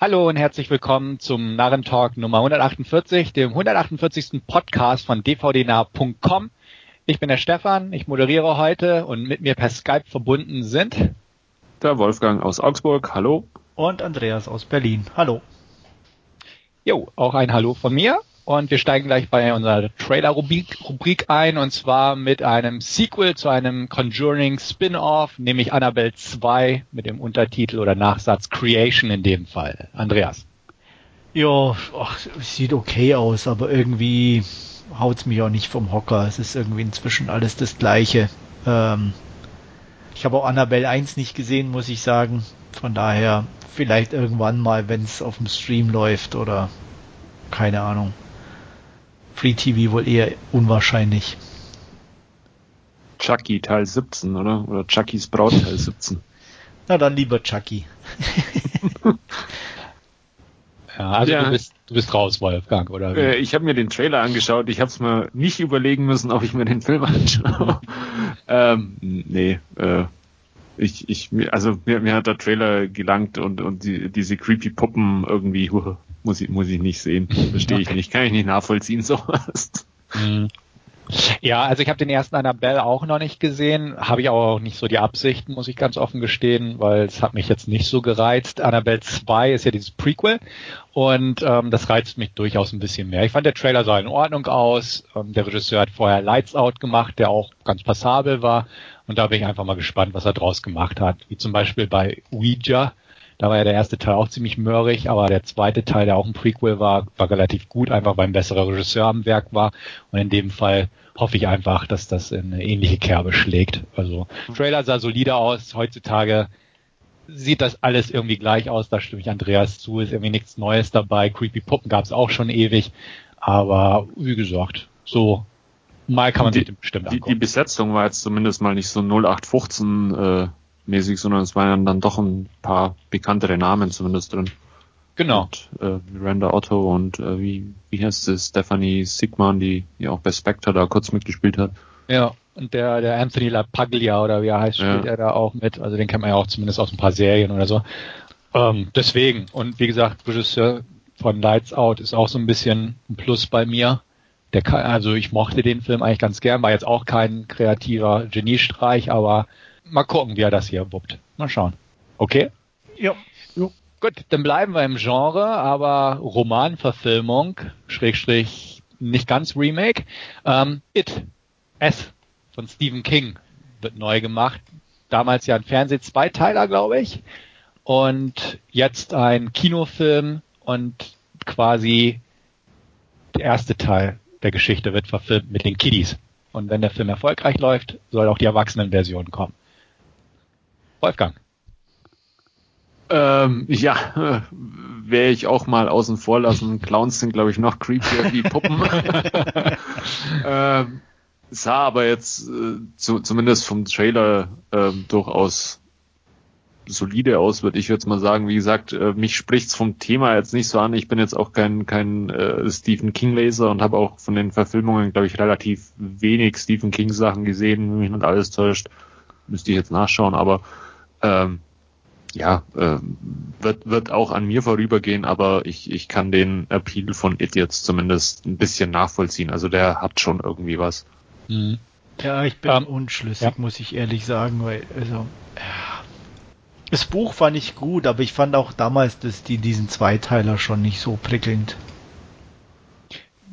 Hallo und herzlich willkommen zum Narrentalk Nummer 148, dem 148. Podcast von dvdnah.com. Ich bin der Stefan, ich moderiere heute und mit mir per Skype verbunden sind der Wolfgang aus Augsburg, hallo. Und Andreas aus Berlin, hallo. Jo, auch ein Hallo von mir. Und wir steigen gleich bei unserer Trailer-Rubrik ein und zwar mit einem Sequel zu einem Conjuring Spin-off, nämlich Annabelle 2 mit dem Untertitel oder Nachsatz Creation in dem Fall. Andreas. Ja, ach, sieht okay aus, aber irgendwie haut's mich auch nicht vom Hocker. Es ist irgendwie inzwischen alles das Gleiche. Ähm, ich habe auch Annabelle 1 nicht gesehen, muss ich sagen. Von daher vielleicht irgendwann mal, wenn es auf dem Stream läuft oder keine Ahnung. Free TV wohl eher unwahrscheinlich. Chucky Teil 17, oder? Oder Chuckys Braut Teil 17. Na dann lieber Chucky. ja, also ja. Du, bist, du bist raus, Wolfgang, oder? Wie? Äh, ich habe mir den Trailer angeschaut. Ich habe es mir nicht überlegen müssen, ob ich mir den Film anschaue. ähm, nee, äh, ich, ich, also mir, mir hat der Trailer gelangt und, und die, diese creepy Puppen irgendwie, muss ich, muss ich nicht sehen. Verstehe ich nicht. Kann ich nicht nachvollziehen, sowas. Mhm. Ja, also ich habe den ersten Annabelle auch noch nicht gesehen, habe ich auch nicht so die Absichten, muss ich ganz offen gestehen, weil es hat mich jetzt nicht so gereizt. Annabelle 2 ist ja dieses Prequel und ähm, das reizt mich durchaus ein bisschen mehr. Ich fand der Trailer sah in Ordnung aus. Ähm, der Regisseur hat vorher Lights Out gemacht, der auch ganz passabel war und da bin ich einfach mal gespannt, was er draus gemacht hat. Wie zum Beispiel bei Ouija, da war ja der erste Teil auch ziemlich mörrig, aber der zweite Teil, der auch ein Prequel war, war relativ gut, einfach weil ein besserer Regisseur am Werk war. Und in dem Fall hoffe ich einfach, dass das in eine ähnliche Kerbe schlägt. Also Trailer sah solide aus. Heutzutage sieht das alles irgendwie gleich aus. Da stimme ich Andreas zu. Ist irgendwie nichts Neues dabei. Creepy Puppen gab es auch schon ewig. Aber wie gesagt, so mal kann man die, sich bestimmt angucken. Die, die Besetzung war jetzt zumindest mal nicht so 0815 äh, mäßig, sondern es waren dann doch ein paar bekanntere Namen zumindest drin. Genau. Und, äh, Miranda Otto und äh, wie, wie heißt es, Stephanie Sigman, die, die auch bei Spectre da kurz mitgespielt hat. Ja, und der, der Anthony LaPaglia oder wie er heißt, spielt ja. er da auch mit. Also den kennt man ja auch zumindest aus ein paar Serien oder so. Ähm, deswegen. Und wie gesagt, Regisseur von Lights Out ist auch so ein bisschen ein Plus bei mir. Der kann, also ich mochte den Film eigentlich ganz gern, war jetzt auch kein kreativer Geniestreich, aber mal gucken, wie er das hier wuppt. Mal schauen. Okay? Ja. Jo. Gut, dann bleiben wir im Genre, aber Romanverfilmung, Schrägstrich, nicht ganz Remake. Ähm, It, S von Stephen King wird neu gemacht. Damals ja ein Fernseh-Zweiteiler, glaube ich. Und jetzt ein Kinofilm und quasi der erste Teil der Geschichte wird verfilmt mit den Kiddies. Und wenn der Film erfolgreich läuft, soll auch die Erwachsenenversion kommen. Wolfgang. Ähm, ja, äh, wäre ich auch mal außen vor lassen. Clowns sind, glaube ich, noch creepier wie Puppen. ähm, sah aber jetzt äh, zu, zumindest vom Trailer äh, durchaus solide aus, würde ich jetzt mal sagen. Wie gesagt, äh, mich spricht's vom Thema jetzt nicht so an. Ich bin jetzt auch kein kein äh, Stephen King Leser und habe auch von den Verfilmungen, glaube ich, relativ wenig Stephen King Sachen gesehen, wenn mich nicht alles täuscht. Müsste ich jetzt nachschauen, aber ähm, ja, äh, wird, wird auch an mir vorübergehen, aber ich, ich kann den Appeal von It jetzt zumindest ein bisschen nachvollziehen. Also der hat schon irgendwie was. Mhm. Ja, ich bin ähm, unschlüssig, ja. muss ich ehrlich sagen, weil, also, ja. das Buch fand ich gut, aber ich fand auch damals dass die, diesen Zweiteiler schon nicht so prickelnd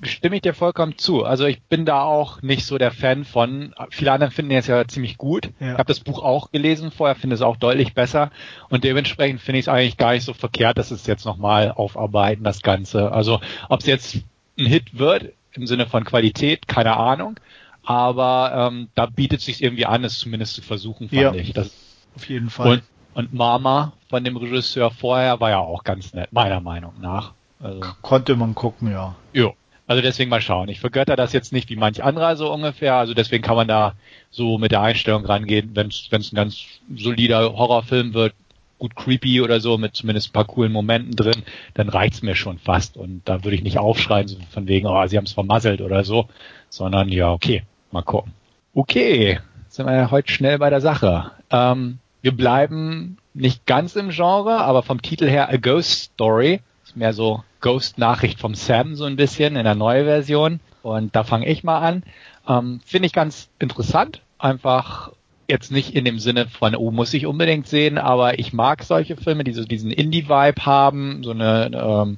stimme ich dir vollkommen zu. Also ich bin da auch nicht so der Fan von. Viele anderen finden es ja ziemlich gut. Ja. Ich habe das Buch auch gelesen vorher, finde es auch deutlich besser. Und dementsprechend finde ich es eigentlich gar nicht so verkehrt, dass es jetzt nochmal aufarbeiten, das Ganze. Also ob es jetzt ein Hit wird, im Sinne von Qualität, keine Ahnung. Aber ähm, da bietet sich irgendwie an, es zumindest zu versuchen, fand ja, ich. Das, auf jeden Fall. Und, und Mama von dem Regisseur vorher war ja auch ganz nett, meiner Meinung nach. Also, Konnte man gucken, ja. Jo. Also deswegen mal schauen. Ich vergötter das jetzt nicht wie manch anderer so ungefähr. Also deswegen kann man da so mit der Einstellung rangehen, wenn es ein ganz solider Horrorfilm wird, gut creepy oder so, mit zumindest ein paar coolen Momenten drin, dann reicht's mir schon fast. Und da würde ich nicht aufschreien, so von wegen, oh, sie haben es vermasselt oder so, sondern ja, okay, mal gucken. Okay, sind wir ja heute schnell bei der Sache. Ähm, wir bleiben nicht ganz im Genre, aber vom Titel her A Ghost Story. Ist mehr so Ghost-Nachricht vom Sam so ein bisschen in der neuen Version. Und da fange ich mal an. Ähm, Finde ich ganz interessant. Einfach jetzt nicht in dem Sinne von, oh, muss ich unbedingt sehen, aber ich mag solche Filme, die so diesen Indie-Vibe haben, so eine ähm,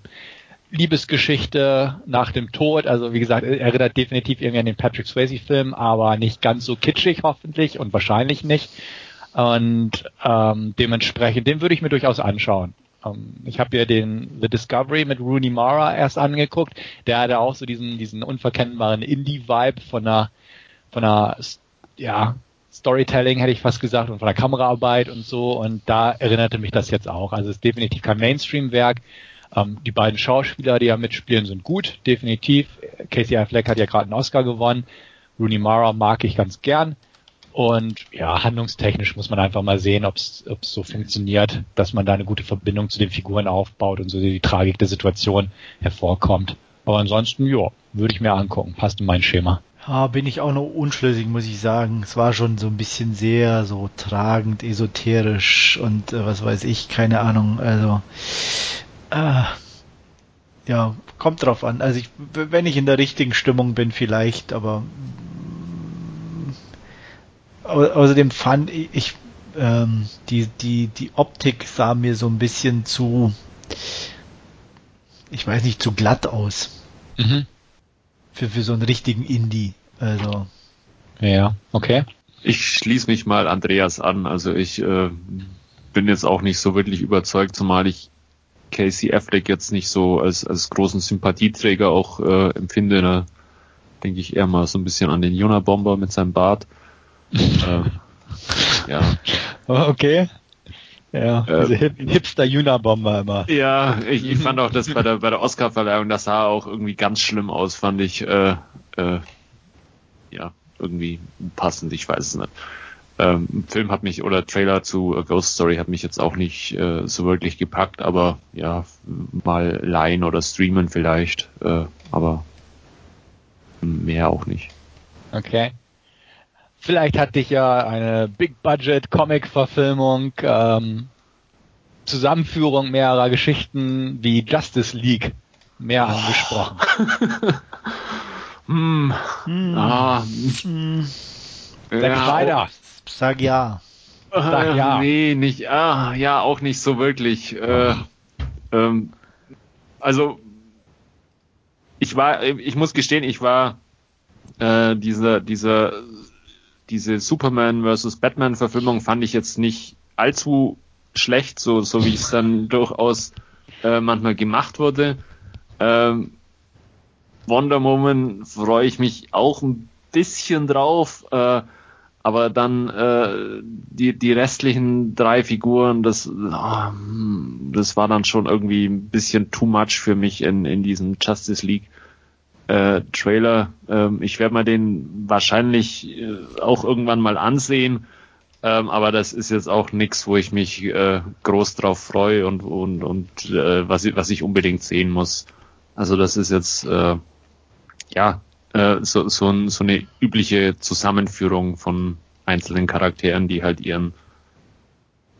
Liebesgeschichte nach dem Tod. Also wie gesagt, erinnert definitiv irgendwie an den Patrick Swayze-Film, aber nicht ganz so kitschig hoffentlich und wahrscheinlich nicht. Und ähm, dementsprechend, den würde ich mir durchaus anschauen. Ähm, ich habe ja den The Discovery mit Rooney Mara erst angeguckt. Der hatte auch so diesen, diesen unverkennbaren Indie-Vibe von einer, von einer, ja, Storytelling hätte ich fast gesagt und von der Kameraarbeit und so. Und da erinnerte mich das jetzt auch. Also es ist definitiv kein Mainstream-Werk. Ähm, die beiden Schauspieler, die da mitspielen, sind gut, definitiv. Casey Affleck hat ja gerade einen Oscar gewonnen. Rooney Mara mag ich ganz gern. Und ja, handlungstechnisch muss man einfach mal sehen, ob es so funktioniert, dass man da eine gute Verbindung zu den Figuren aufbaut und so die Tragik der Situation hervorkommt. Aber ansonsten, ja, würde ich mir angucken. Passt in mein Schema. Ja, bin ich auch noch unschlüssig, muss ich sagen. Es war schon so ein bisschen sehr so tragend, esoterisch und äh, was weiß ich, keine Ahnung. Also äh, ja, kommt drauf an. Also ich, wenn ich in der richtigen Stimmung bin, vielleicht, aber außerdem fand ich, ähm, die, die, die Optik sah mir so ein bisschen zu, ich weiß nicht, zu glatt aus. Mhm. Für, für so einen richtigen Indie. Also. Ja, okay. Ich schließe mich mal Andreas an. Also ich äh, bin jetzt auch nicht so wirklich überzeugt, zumal ich Casey Affleck jetzt nicht so als, als großen Sympathieträger auch äh, empfinde. Da denke ich eher mal so ein bisschen an den Jona Bomber mit seinem Bart äh, ja. Okay. Ja, äh, diese Hip Hipster-Juna-Bomber immer. Ja, ich, ich fand auch das bei der, bei der Oscar-Verleihung, das sah auch irgendwie ganz schlimm aus, fand ich, äh, äh, ja, irgendwie passend, ich weiß es nicht. Ähm, Film hat mich, oder Trailer zu A Ghost Story hat mich jetzt auch nicht äh, so wirklich gepackt, aber ja, mal leihen oder streamen vielleicht, äh, aber mehr auch nicht. Okay. Vielleicht hat dich ja eine Big Budget Comic Verfilmung, ähm, Zusammenführung mehrerer Geschichten wie Justice League mehr oh. angesprochen. hm. Hm. Ah. Hm. Sag ja, weiter. Sag ja. Sag ja. Nee, nicht, ah, ja, auch nicht so wirklich. Äh, ähm, also, ich war, ich muss gestehen, ich war äh, dieser, dieser diese Superman vs. Batman Verfilmung fand ich jetzt nicht allzu schlecht, so, so wie es dann durchaus äh, manchmal gemacht wurde. Ähm, Wonder Woman freue ich mich auch ein bisschen drauf, äh, aber dann äh, die, die restlichen drei Figuren, das, oh, das war dann schon irgendwie ein bisschen too much für mich in, in diesem Justice League äh, Trailer. Ähm, ich werde mal den wahrscheinlich äh, auch irgendwann mal ansehen. Ähm, aber das ist jetzt auch nichts, wo ich mich äh, groß drauf freue und, und, und äh, was, ich, was ich unbedingt sehen muss. Also das ist jetzt äh, ja äh, so, so, ein, so eine übliche Zusammenführung von einzelnen Charakteren, die halt ihren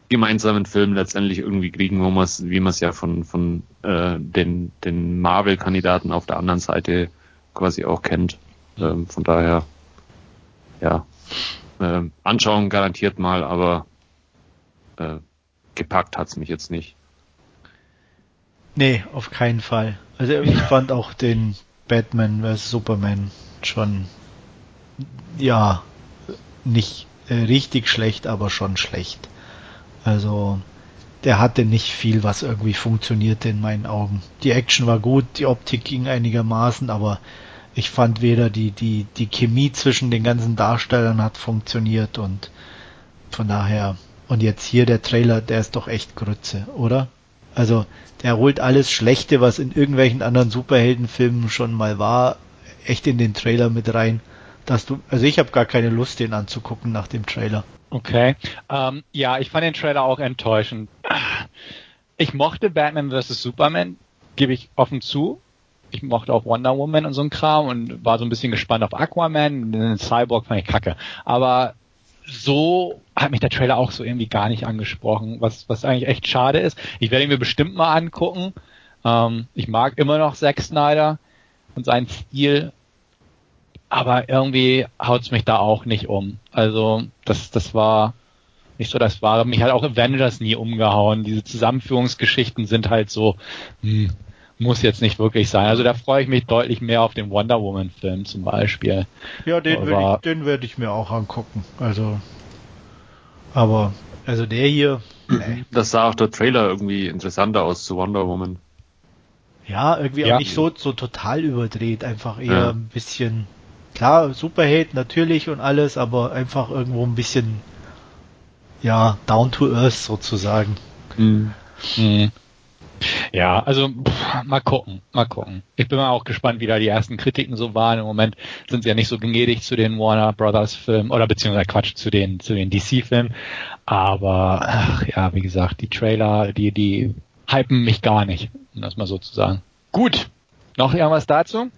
gemeinsamen Film letztendlich irgendwie kriegen, wo man wie man es ja von, von äh, den, den Marvel-Kandidaten auf der anderen Seite quasi auch kennt. Ähm, von daher, ja, äh, anschauen garantiert mal, aber äh, gepackt hat's mich jetzt nicht. Nee, auf keinen Fall. Also ich fand auch den Batman vs. Superman schon, ja, nicht äh, richtig schlecht, aber schon schlecht. Also der hatte nicht viel, was irgendwie funktionierte in meinen Augen. Die Action war gut, die Optik ging einigermaßen, aber ich fand weder die, die, die Chemie zwischen den ganzen Darstellern hat funktioniert und von daher, und jetzt hier der Trailer, der ist doch echt Grütze, oder? Also, der holt alles Schlechte, was in irgendwelchen anderen Superheldenfilmen schon mal war, echt in den Trailer mit rein. Dass du, also ich habe gar keine Lust, den anzugucken nach dem Trailer. Okay. Ähm, ja, ich fand den Trailer auch enttäuschend. Ich mochte Batman vs. Superman, gebe ich offen zu ich mochte auch Wonder Woman und so ein Kram und war so ein bisschen gespannt auf Aquaman. Den Cyborg fand ich kacke. Aber so hat mich der Trailer auch so irgendwie gar nicht angesprochen, was, was eigentlich echt schade ist. Ich werde ihn mir bestimmt mal angucken. Ähm, ich mag immer noch Zack Snyder und seinen Stil, aber irgendwie haut's mich da auch nicht um. Also das, das war nicht so das Wahre. Mich hat auch Avengers nie umgehauen. Diese Zusammenführungsgeschichten sind halt so, hm, muss jetzt nicht wirklich sein. Also da freue ich mich deutlich mehr auf den Wonder Woman Film zum Beispiel. Ja, den würde ich, den würde ich mir auch angucken. Also, aber, also der hier. Nee. Das sah auch der Trailer irgendwie interessanter aus zu Wonder Woman. Ja, irgendwie ja. auch nicht so, so total überdreht, einfach eher ja. ein bisschen, klar, Superheld natürlich und alles, aber einfach irgendwo ein bisschen, ja, down to earth sozusagen. Mhm. Mhm. Ja, also pff, mal gucken, mal gucken. Ich bin mal auch gespannt, wie da die ersten Kritiken so waren. Im Moment sind sie ja nicht so gnädig zu den Warner Brothers Filmen oder beziehungsweise Quatsch zu den zu den DC Filmen. Aber ach, ja, wie gesagt, die Trailer, die die hypen mich gar nicht, um das mal so zu sagen. Gut, noch irgendwas dazu?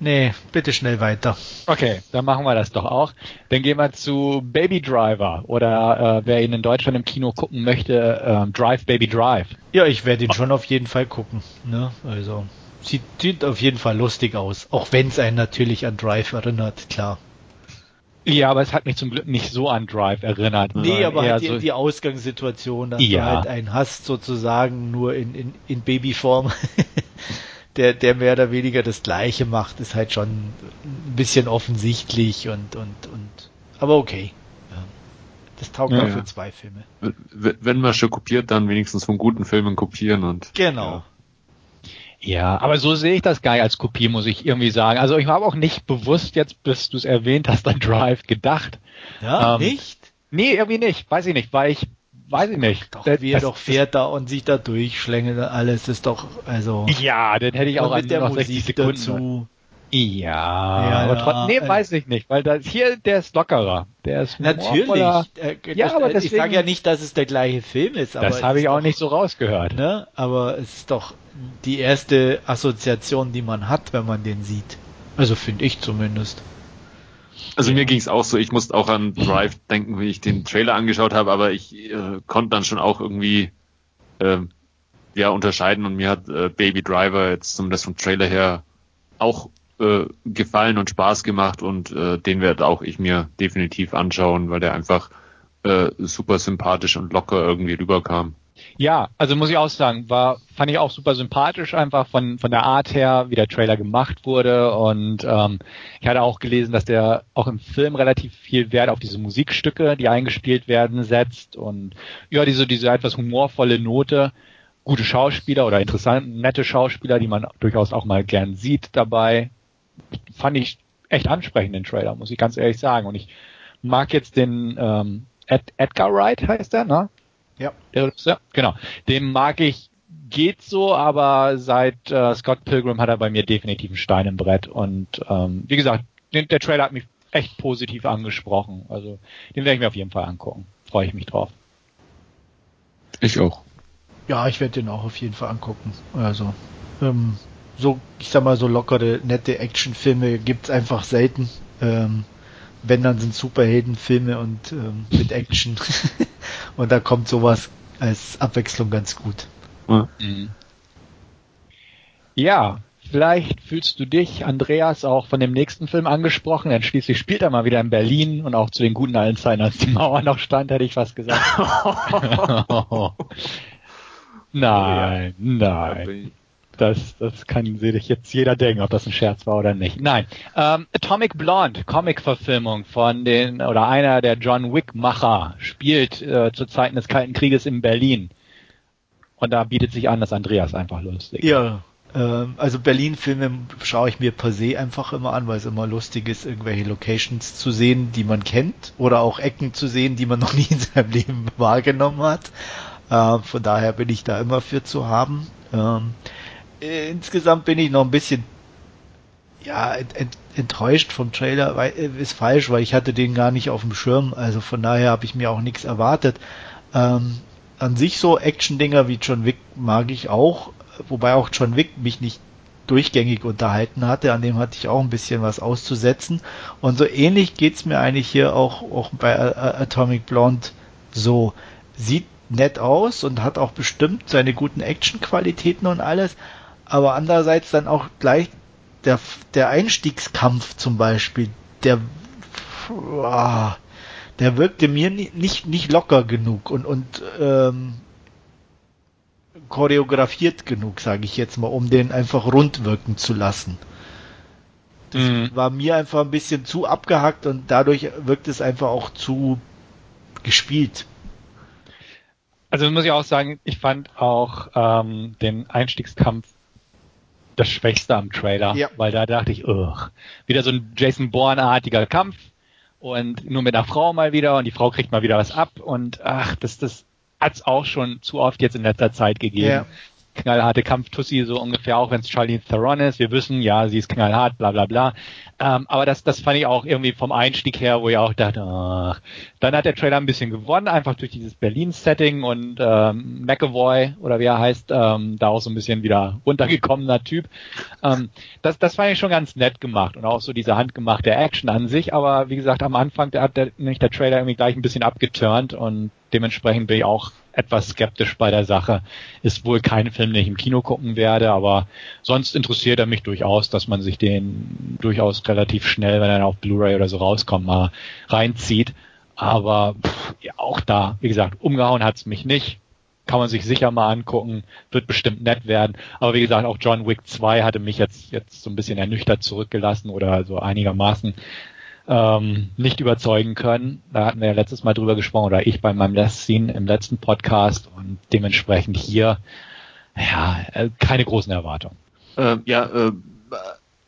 Nee, bitte schnell weiter. Okay, dann machen wir das doch auch. Dann gehen wir zu Baby Driver oder äh, wer ihn in Deutschland im Kino gucken möchte, äh, Drive Baby Drive. Ja, ich werde ihn schon auf jeden Fall gucken. Ne? Also sieht, sieht auf jeden Fall lustig aus, auch wenn es einen natürlich an Drive erinnert, klar. Ja, aber es hat mich zum Glück nicht so an Drive erinnert. Nee, aber halt die, so die Ausgangssituation, dass ja. du halt einen hast, sozusagen nur in, in, in Babyform. der, der mehr oder weniger das Gleiche macht, ist halt schon ein bisschen offensichtlich und, und, und, aber okay. Ja. Das taugt ja, auch für zwei Filme. Wenn man schon kopiert, dann wenigstens von guten Filmen kopieren und. Genau. Ja. aber so sehe ich das gar nicht als Kopie, muss ich irgendwie sagen. Also ich habe auch nicht bewusst jetzt, bis du es erwähnt hast, an Drive gedacht. Ja, ähm, nicht? Nee, irgendwie nicht. Weiß ich nicht, weil ich weiß ich nicht. Doch, das, wie er doch fährt da und sich da durchschlängelt alles ist doch, also. Ja, dann hätte ich auch mit der Musik dazu. Ja, ja, aber trotzdem, nee, äh, weiß ich nicht, weil das hier, der ist lockerer. Der ist Natürlich. Äh, ja, das, aber deswegen, ich sage ja nicht, dass es der gleiche Film ist. Aber das habe ich auch doch, nicht so rausgehört. Ne? Aber es ist doch die erste Assoziation, die man hat, wenn man den sieht. Also finde ich zumindest. Also mir ging es auch so, ich musste auch an Drive denken, wie ich den Trailer angeschaut habe, aber ich äh, konnte dann schon auch irgendwie äh, ja unterscheiden und mir hat äh, Baby Driver jetzt zumindest vom Trailer her auch äh, gefallen und Spaß gemacht und äh, den werde auch ich mir definitiv anschauen, weil der einfach äh, super sympathisch und locker irgendwie rüberkam. Ja, also muss ich auch sagen, war, fand ich auch super sympathisch einfach von, von der Art her, wie der Trailer gemacht wurde. Und ähm, ich hatte auch gelesen, dass der auch im Film relativ viel Wert auf diese Musikstücke, die eingespielt werden, setzt. Und ja, diese, diese etwas humorvolle Note, gute Schauspieler oder interessante, nette Schauspieler, die man durchaus auch mal gern sieht dabei, fand ich echt ansprechend, den Trailer, muss ich ganz ehrlich sagen. Und ich mag jetzt den ähm, Ed, Edgar Wright heißt er, ne? Ja. ja. Genau. Dem mag ich geht so, aber seit äh, Scott Pilgrim hat er bei mir definitiv einen Stein im Brett. Und ähm, wie gesagt, den, der Trailer hat mich echt positiv angesprochen. Also den werde ich mir auf jeden Fall angucken. Freue ich mich drauf. Ich auch. Ja, ich werde den auch auf jeden Fall angucken. Also ähm, so, ich sag mal, so lockere, nette Actionfilme gibt's einfach selten. Ähm, wenn dann sind Superheldenfilme und ähm, mit Action. und da kommt sowas als Abwechslung ganz gut. Mhm. Ja, vielleicht fühlst du dich, Andreas, auch von dem nächsten Film angesprochen, denn schließlich spielt er mal wieder in Berlin und auch zu den guten alten Zeiten, als die Mauer noch stand, hätte ich was gesagt. nein, nein. Das, das kann sich jetzt jeder denken, ob das ein Scherz war oder nicht. Nein. Ähm, Atomic Blonde, Comic-Verfilmung von den, oder einer der John Wick-Macher, spielt äh, zu Zeiten des Kalten Krieges in Berlin. Und da bietet sich an, dass Andreas einfach lustig. Ja, ähm, also Berlin-Filme schaue ich mir per se einfach immer an, weil es immer lustig ist, irgendwelche Locations zu sehen, die man kennt, oder auch Ecken zu sehen, die man noch nie in seinem Leben wahrgenommen hat. Äh, von daher bin ich da immer für zu haben. Äh, insgesamt bin ich noch ein bisschen ja, ent, ent, enttäuscht vom Trailer, weil, äh, ist falsch, weil ich hatte den gar nicht auf dem Schirm, also von daher habe ich mir auch nichts erwartet. Ähm, an sich so Action-Dinger wie John Wick mag ich auch, wobei auch John Wick mich nicht durchgängig unterhalten hatte. An dem hatte ich auch ein bisschen was auszusetzen. Und so ähnlich geht's mir eigentlich hier auch, auch bei Atomic Blonde so. Sieht nett aus und hat auch bestimmt seine guten Actionqualitäten und alles. Aber andererseits dann auch gleich der, der Einstiegskampf zum Beispiel, der, der wirkte mir nicht, nicht locker genug und, und ähm, choreografiert genug, sage ich jetzt mal, um den einfach rund wirken zu lassen. Das mhm. war mir einfach ein bisschen zu abgehackt und dadurch wirkt es einfach auch zu gespielt. Also muss ich auch sagen, ich fand auch ähm, den Einstiegskampf das Schwächste am Trailer, ja. weil da dachte ich, ugh, wieder so ein Jason Bourne-artiger Kampf und nur mit einer Frau mal wieder und die Frau kriegt mal wieder was ab und ach, das, das hat's auch schon zu oft jetzt in letzter Zeit gegeben. Ja knallharte Kampftussi, so ungefähr, auch wenn es Charlene Theron ist. Wir wissen, ja, sie ist knallhart, bla bla bla. Ähm, aber das, das fand ich auch irgendwie vom Einstieg her, wo ich auch dachte, ach. dann hat der Trailer ein bisschen gewonnen, einfach durch dieses Berlin-Setting und ähm, McAvoy, oder wie er heißt, ähm, da auch so ein bisschen wieder runtergekommener Typ. Ähm, das, das fand ich schon ganz nett gemacht und auch so diese handgemachte Action an sich, aber wie gesagt, am Anfang da hat der, nicht der Trailer irgendwie gleich ein bisschen abgeturnt und dementsprechend bin ich auch etwas skeptisch bei der Sache. Ist wohl kein Film, den ich im Kino gucken werde, aber sonst interessiert er mich durchaus, dass man sich den durchaus relativ schnell, wenn er auf Blu-ray oder so rauskommt, mal reinzieht. Aber pff, ja, auch da, wie gesagt, umgehauen hat's mich nicht. Kann man sich sicher mal angucken, wird bestimmt nett werden. Aber wie gesagt, auch John Wick 2 hatte mich jetzt, jetzt so ein bisschen ernüchtert zurückgelassen oder so einigermaßen ähm, nicht überzeugen können. Da hatten wir ja letztes Mal drüber gesprochen, oder ich bei meinem Scene im letzten Podcast und dementsprechend hier, ja, äh, keine großen Erwartungen. Äh, ja, äh,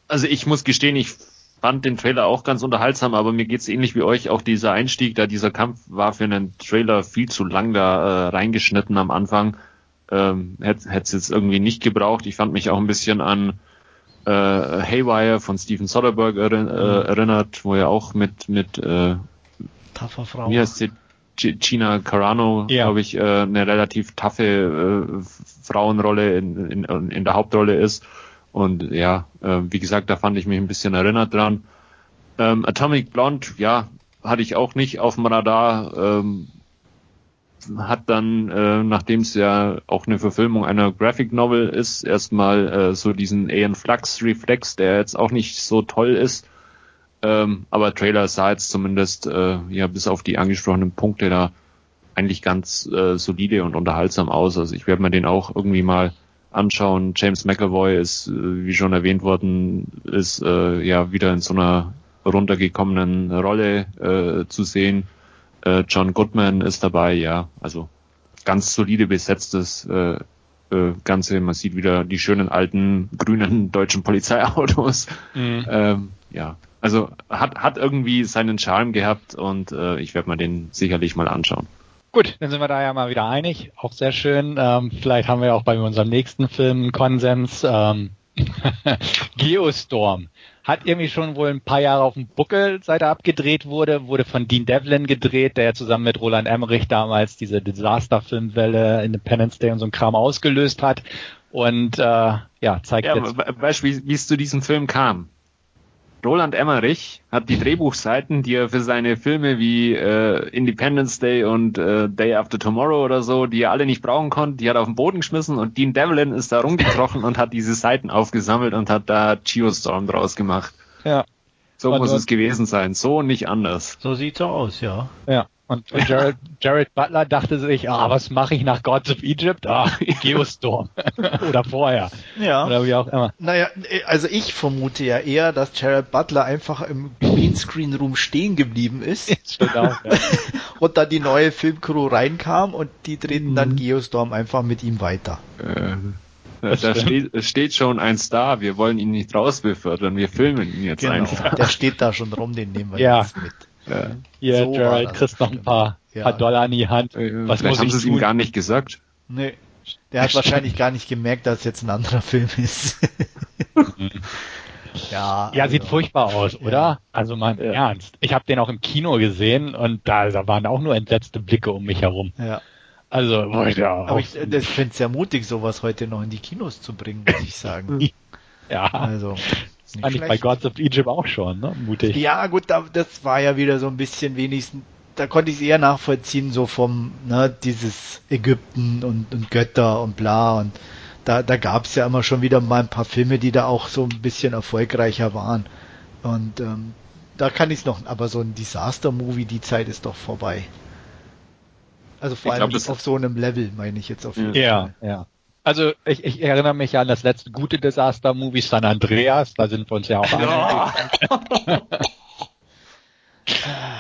also ich muss gestehen, ich fand den Trailer auch ganz unterhaltsam, aber mir geht's ähnlich wie euch. Auch dieser Einstieg, da dieser Kampf war für einen Trailer viel zu lang da äh, reingeschnitten am Anfang. Ähm, Hätte es jetzt irgendwie nicht gebraucht. Ich fand mich auch ein bisschen an äh, Haywire von Steven Soderbergh erinn, äh, mhm. erinnert, wo er auch mit mit äh, Taffer Frau. Wie heißt sie? Gina Carano, ja. glaube ich, äh, eine relativ taffe äh, Frauenrolle in, in, in der Hauptrolle ist. Und ja, äh, wie gesagt, da fand ich mich ein bisschen erinnert dran. Ähm, Atomic Blonde, ja, hatte ich auch nicht auf dem Radar. Ähm, hat dann, äh, nachdem es ja auch eine Verfilmung einer Graphic Novel ist, erstmal äh, so diesen Aeon Flux Reflex, der jetzt auch nicht so toll ist. Ähm, aber Trailer sah jetzt zumindest äh, ja bis auf die angesprochenen Punkte da eigentlich ganz äh, solide und unterhaltsam aus. Also ich werde mir den auch irgendwie mal anschauen. James McAvoy ist, äh, wie schon erwähnt worden, ist äh, ja wieder in so einer runtergekommenen Rolle äh, zu sehen. Äh, John Goodman ist dabei, ja. Also ganz solide besetztes äh, äh, Ganze. Man sieht wieder die schönen alten grünen deutschen Polizeiautos. Mhm. Ähm, ja, also hat, hat irgendwie seinen Charme gehabt und äh, ich werde mir den sicherlich mal anschauen. Gut, dann sind wir da ja mal wieder einig. Auch sehr schön. Ähm, vielleicht haben wir auch bei unserem nächsten Film einen Konsens. Ähm, Geostorm hat irgendwie schon wohl ein paar Jahre auf dem Buckel, seit er abgedreht wurde, wurde von Dean Devlin gedreht, der ja zusammen mit Roland Emmerich damals diese Disaster-Filmwelle Independence Day und so ein Kram ausgelöst hat. Und äh, ja, zeigt ja, jetzt. Weißt du, wie es zu diesem Film kam? Roland Emmerich hat die Drehbuchseiten, die er für seine Filme wie äh, Independence Day und äh, Day After Tomorrow oder so, die er alle nicht brauchen konnte, die hat er auf den Boden geschmissen und Dean Devlin ist da rumgekrochen und hat diese Seiten aufgesammelt und hat da Geostorm draus gemacht. Ja. So muss es gewesen sein, so nicht anders. So sieht's aus, ja. Ja. Und, und Jared, Jared, Butler dachte sich, ah, was mache ich nach Gods of Egypt? Ah, Geostorm. Oder vorher. Ja. Oder wie auch immer. Naja, also ich vermute ja eher, dass Jared Butler einfach im Greenscreen Room stehen geblieben ist. Stimmt auch, ja. und dann die neue Filmcrew reinkam und die drehten mhm. dann Geostorm einfach mit ihm weiter. Äh. Da steht, steht, schon ein Star, wir wollen ihn nicht rausbefördern, wir filmen ihn jetzt genau. einfach. Der steht da schon rum, den nehmen wir ja. jetzt mit. Ja. Hier, so Gerald, kriegst noch ein paar, ja. paar Dollar in die Hand. Äh, Was muss haben sie es ihm gar nicht gesagt. Nee. Der hat wahrscheinlich gar nicht gemerkt, dass es jetzt ein anderer Film ist. ja, ja also, sieht furchtbar aus, oder? Ja. Also mal ja. Ernst. Ich habe den auch im Kino gesehen und da, da waren auch nur entsetzte Blicke um mich herum. Ja. Also, ja. Aber ich, ich finde es sehr mutig, sowas heute noch in die Kinos zu bringen, muss ich sagen. Ja. Also. Nicht Eigentlich bei Gods of Egypt auch schon, ne? Mutig. Ja, gut, das war ja wieder so ein bisschen wenigstens, da konnte ich es eher nachvollziehen, so vom, ne, dieses Ägypten und, und Götter und bla und da, da gab es ja immer schon wieder mal ein paar Filme, die da auch so ein bisschen erfolgreicher waren. Und ähm, da kann ich es noch, aber so ein Disaster-Movie, die Zeit ist doch vorbei. Also vor ich allem glaub, auf so einem Level, meine ich jetzt auf jeden ja, Fall. Ja, ja. Also ich, ich erinnere mich an das letzte gute Disaster-Movie San Andreas, da sind wir uns ja auch einig.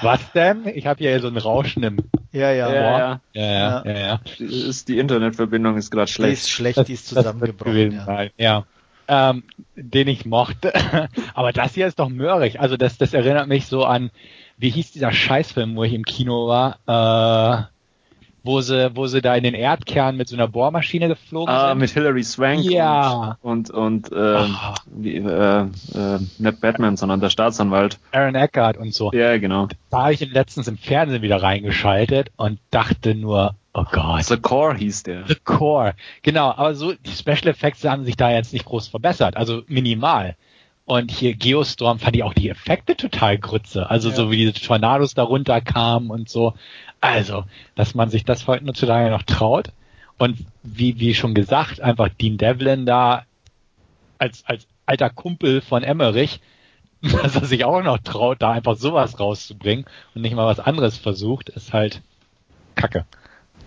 Was denn? Ich habe hier so ein Rauschen im ja, ja. Ja, ja. ja, ja, ja, ja. Ist, die Internetverbindung ist gerade schlecht. Die ist schlecht, die ist zusammengebrochen. Ja. ja. Ähm, den ich mochte. Aber das hier ist doch mörrig. Also das, das erinnert mich so an, wie hieß dieser Scheißfilm, wo ich im Kino war? Äh, wo sie, wo sie da in den Erdkern mit so einer Bohrmaschine geflogen ah, sind. mit Hilary Swank ja. und, und, und äh, oh. wie, äh, äh, nicht Batman, sondern der Staatsanwalt. Aaron Eckhart und so. Ja, genau. Da habe ich ihn letztens im Fernsehen wieder reingeschaltet und dachte nur, oh Gott. The Core hieß der. The Core. Genau, aber so, die Special Effects haben sich da jetzt nicht groß verbessert, also minimal. Und hier Geostorm fand ich auch die Effekte total grütze. Also ja. so wie diese Tornados da runterkamen und so. Also, dass man sich das heutzutage noch traut und wie, wie schon gesagt, einfach Dean Devlin da als, als alter Kumpel von Emmerich, dass er sich auch noch traut, da einfach sowas rauszubringen und nicht mal was anderes versucht, ist halt Kacke.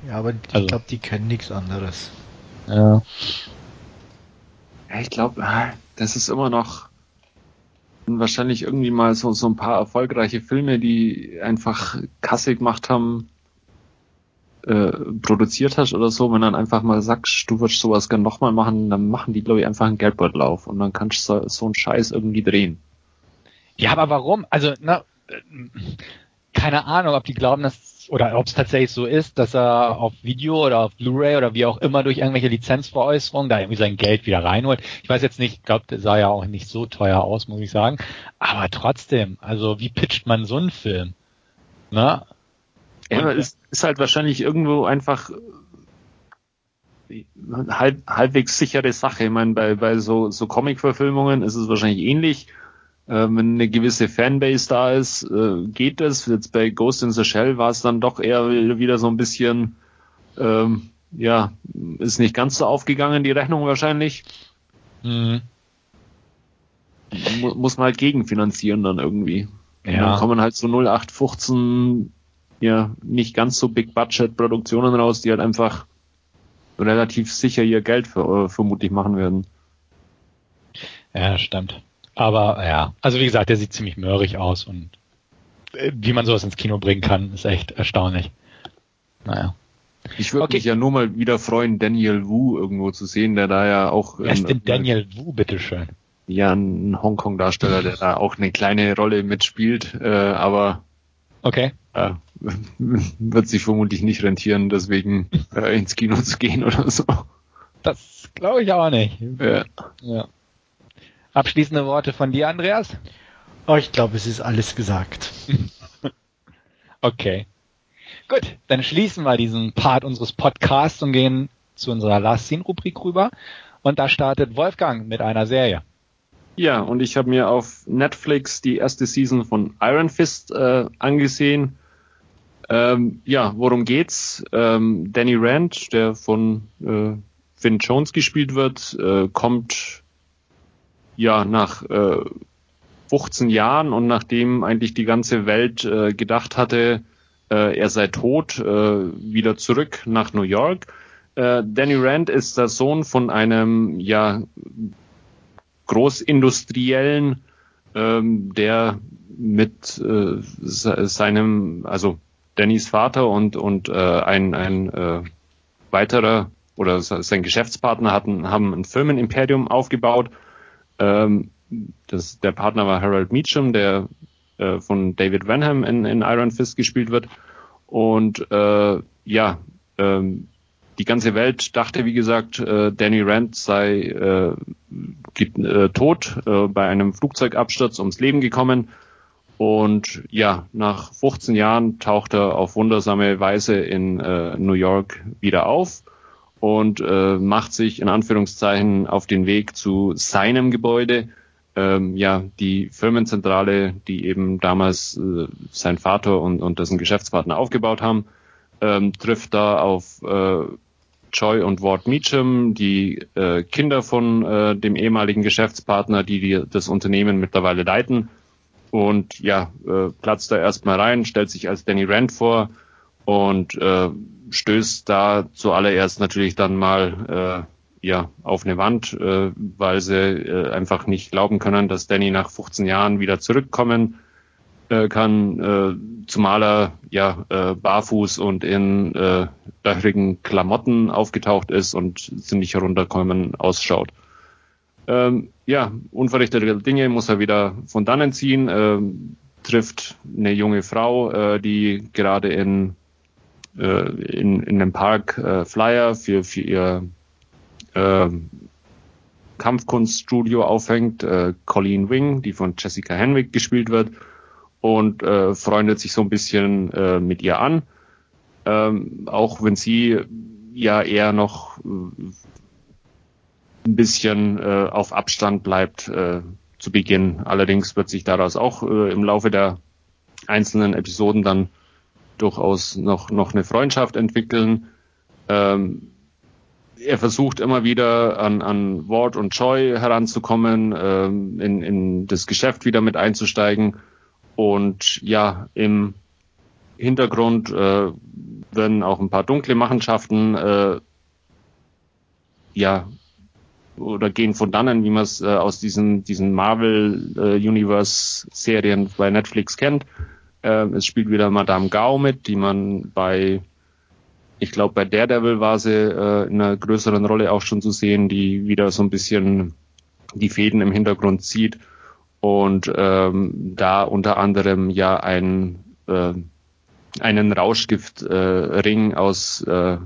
Ja, aber ich also. glaube, die können nichts anderes. Ja. Ja, ich glaube, ah, das ist immer noch wahrscheinlich irgendwie mal so, so ein paar erfolgreiche Filme, die einfach Kasse gemacht haben, äh, produziert hast oder so, wenn dann einfach mal sagst, du würdest sowas gerne nochmal machen, dann machen die, glaube ich, einfach einen Geldbeutelauf und dann kannst du so, so einen Scheiß irgendwie drehen. Ja, aber warum? Also, na, keine Ahnung, ob die glauben, dass oder ob es tatsächlich so ist, dass er auf Video oder auf Blu-ray oder wie auch immer durch irgendwelche Lizenzveräußerungen da irgendwie sein Geld wieder reinholt. Ich weiß jetzt nicht, ich glaube, der sah ja auch nicht so teuer aus, muss ich sagen. Aber trotzdem, also wie pitcht man so einen Film? Na? Ja, aber ist, ist halt wahrscheinlich irgendwo einfach halb, halbwegs sichere Sache. Ich meine, bei, bei so, so Comic-Verfilmungen ist es wahrscheinlich ähnlich äh, wenn eine gewisse Fanbase da ist, äh, geht das. Jetzt bei Ghost in the Shell war es dann doch eher wieder so ein bisschen, ähm, ja, ist nicht ganz so aufgegangen, die Rechnung wahrscheinlich. Mhm. Muss man halt gegenfinanzieren dann irgendwie. Ja. Dann kommen halt so 0815, ja, nicht ganz so Big Budget Produktionen raus, die halt einfach relativ sicher ihr Geld für, äh, vermutlich machen werden. Ja, stimmt. Aber ja, also wie gesagt, der sieht ziemlich mörrig aus und äh, wie man sowas ins Kino bringen kann, ist echt erstaunlich. Naja. Ich würde okay. mich ja nur mal wieder freuen, Daniel Wu irgendwo zu sehen, der da ja auch. Wer ist denn Daniel Wu, bitteschön? Ja, ein Hongkong-Darsteller, der da auch eine kleine Rolle mitspielt, äh, aber okay. Äh, wird sich vermutlich nicht rentieren, deswegen äh, ins Kino zu gehen oder so. Das glaube ich auch nicht. Ja. ja. Abschließende Worte von dir, Andreas? Oh, ich glaube, es ist alles gesagt. okay. Gut, dann schließen wir diesen Part unseres Podcasts und gehen zu unserer Last Scene Rubrik rüber. Und da startet Wolfgang mit einer Serie. Ja, und ich habe mir auf Netflix die erste Season von Iron Fist äh, angesehen. Ähm, ja, worum geht's? Ähm, Danny Rand, der von äh, Finn Jones gespielt wird, äh, kommt ja, nach äh, 15 Jahren und nachdem eigentlich die ganze Welt äh, gedacht hatte, äh, er sei tot, äh, wieder zurück nach New York. Äh, Danny Rand ist der Sohn von einem ja Großindustriellen, ähm, der mit äh, seinem, also Dannys Vater und und äh, ein ein äh, weiterer oder sein Geschäftspartner hatten haben ein Firmenimperium aufgebaut ähm, das, der Partner war Harold Meacham, der äh, von David Wenham in, in Iron Fist gespielt wird. Und äh, ja, ähm, die ganze Welt dachte, wie gesagt, äh, Danny Rand sei äh, äh, tot, äh, bei einem Flugzeugabsturz ums Leben gekommen. Und ja, nach 15 Jahren taucht er auf wundersame Weise in äh, New York wieder auf und äh, macht sich in Anführungszeichen auf den Weg zu seinem Gebäude. Ähm, ja, die Firmenzentrale, die eben damals äh, sein Vater und, und dessen Geschäftspartner aufgebaut haben, ähm, trifft da auf äh, Joy und Ward Meacham, die äh, Kinder von äh, dem ehemaligen Geschäftspartner, die, die das Unternehmen mittlerweile leiten. Und ja, äh, platzt da erstmal rein, stellt sich als Danny Rand vor und äh, stößt da zuallererst natürlich dann mal äh, ja auf eine Wand, äh, weil sie äh, einfach nicht glauben können, dass Danny nach 15 Jahren wieder zurückkommen äh, kann, äh, zumal er ja äh, barfuß und in äh, löchrigen Klamotten aufgetaucht ist und ziemlich herunterkommen ausschaut. Ähm, ja, unverrichtete Dinge muss er wieder von dannen ziehen, äh, trifft eine junge Frau, äh, die gerade in äh, in, in einem Park äh, Flyer für, für ihr äh, Kampfkunststudio aufhängt, äh, Colleen Wing, die von Jessica Henwick gespielt wird, und äh, freundet sich so ein bisschen äh, mit ihr an. Ähm, auch wenn sie ja eher noch äh, ein bisschen äh, auf Abstand bleibt äh, zu Beginn. Allerdings wird sich daraus auch äh, im Laufe der einzelnen Episoden dann durchaus noch, noch eine Freundschaft entwickeln. Ähm, er versucht immer wieder an, an Ward und Joy heranzukommen, ähm, in, in das Geschäft wieder mit einzusteigen. Und ja, im Hintergrund äh, werden auch ein paar dunkle Machenschaften äh, ja oder gehen von dannen, wie man es äh, aus diesen, diesen Marvel äh, bei Netflix kennt. Äh, es spielt wieder Madame Gao mit, die man bei, ich glaube bei Daredevil war sie äh, in einer größeren Rolle auch schon zu sehen, die wieder so ein bisschen die Fäden im Hintergrund zieht und ähm, da unter anderem ja ein äh, einen Rauschgiftring äh, aus äh,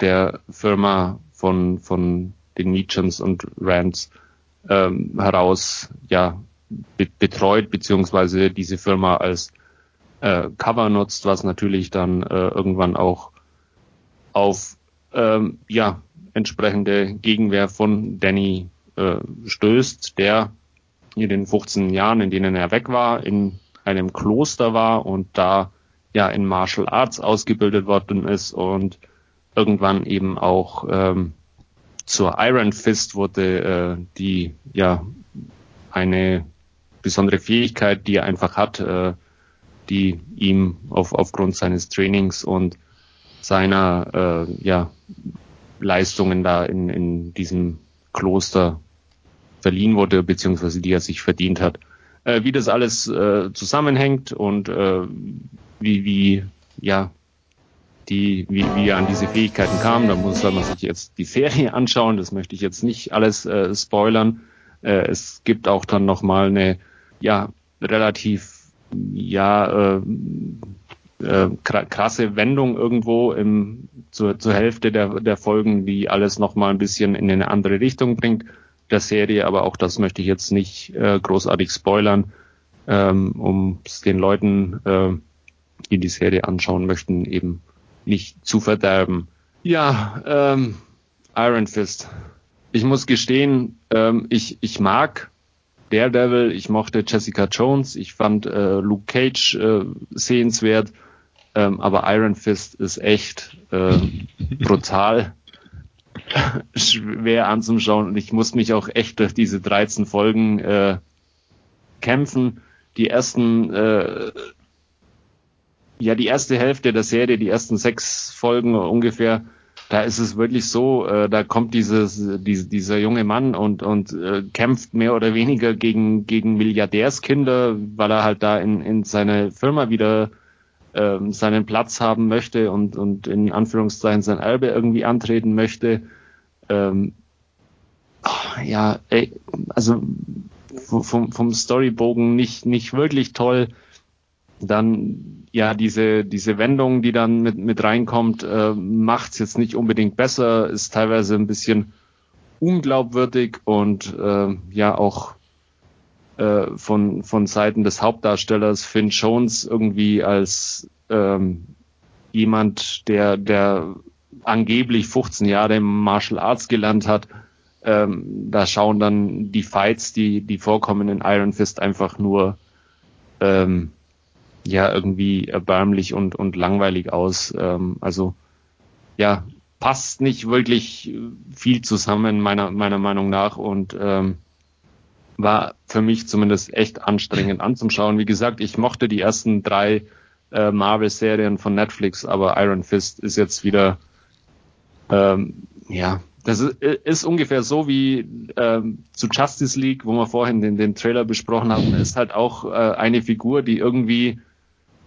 der Firma von von den Meachams und Rands ähm, heraus ja be betreut beziehungsweise diese Firma als äh, Cover nutzt, was natürlich dann äh, irgendwann auch auf ähm, ja entsprechende Gegenwehr von Danny äh, stößt, der in den 15 Jahren, in denen er weg war, in einem Kloster war und da ja in Martial Arts ausgebildet worden ist und irgendwann eben auch ähm, zur Iron Fist wurde, äh, die ja eine besondere Fähigkeit, die er einfach hat, äh, die ihm auf, aufgrund seines Trainings und seiner äh, ja, Leistungen da in, in diesem Kloster verliehen wurde, beziehungsweise die er sich verdient hat. Äh, wie das alles äh, zusammenhängt und äh, wie, wie, ja, die, wie, wie er an diese Fähigkeiten kam, da muss man sich jetzt die Serie anschauen, das möchte ich jetzt nicht alles äh, spoilern. Äh, es gibt auch dann nochmal eine, ja, relativ ja äh, äh, krasse Wendung irgendwo im, zur, zur Hälfte der, der Folgen, die alles nochmal ein bisschen in eine andere Richtung bringt der Serie, aber auch das möchte ich jetzt nicht äh, großartig spoilern, ähm, um es den Leuten, äh, die die Serie anschauen möchten, eben nicht zu verderben. Ja, ähm, Iron Fist. Ich muss gestehen, ähm, ich, ich mag Daredevil, ich mochte Jessica Jones, ich fand äh, Luke Cage äh, sehenswert, ähm, aber Iron Fist ist echt äh, brutal schwer anzuschauen und ich muss mich auch echt durch diese 13 Folgen äh, kämpfen. Die ersten, äh, ja, die erste Hälfte der Serie, die ersten sechs Folgen ungefähr, da ist es wirklich so, äh, da kommt dieses, diese, dieser junge Mann und, und äh, kämpft mehr oder weniger gegen, gegen Milliardärskinder, weil er halt da in, in seine Firma wieder ähm, seinen Platz haben möchte und, und in Anführungszeichen sein Erbe irgendwie antreten möchte. Ähm, oh, ja, ey, also vom, vom Storybogen nicht, nicht wirklich toll. Dann ja diese diese Wendung, die dann mit mit reinkommt, äh, macht's jetzt nicht unbedingt besser, ist teilweise ein bisschen unglaubwürdig und äh, ja auch äh, von von Seiten des Hauptdarstellers Finn Jones irgendwie als ähm, jemand, der der angeblich 15 Jahre im Martial Arts gelernt hat. Ähm, da schauen dann die Fights, die, die vorkommen in Iron Fist einfach nur ähm, ja irgendwie erbärmlich und, und langweilig aus. Ähm, also ja, passt nicht wirklich viel zusammen, meiner, meiner Meinung nach. Und ähm, war für mich zumindest echt anstrengend anzuschauen. Wie gesagt, ich mochte die ersten drei äh, Marvel-Serien von Netflix, aber Iron Fist ist jetzt wieder, ähm, ja, das ist, ungefähr so wie ähm, zu Justice League, wo wir vorhin den, den Trailer besprochen haben, ist halt auch äh, eine Figur, die irgendwie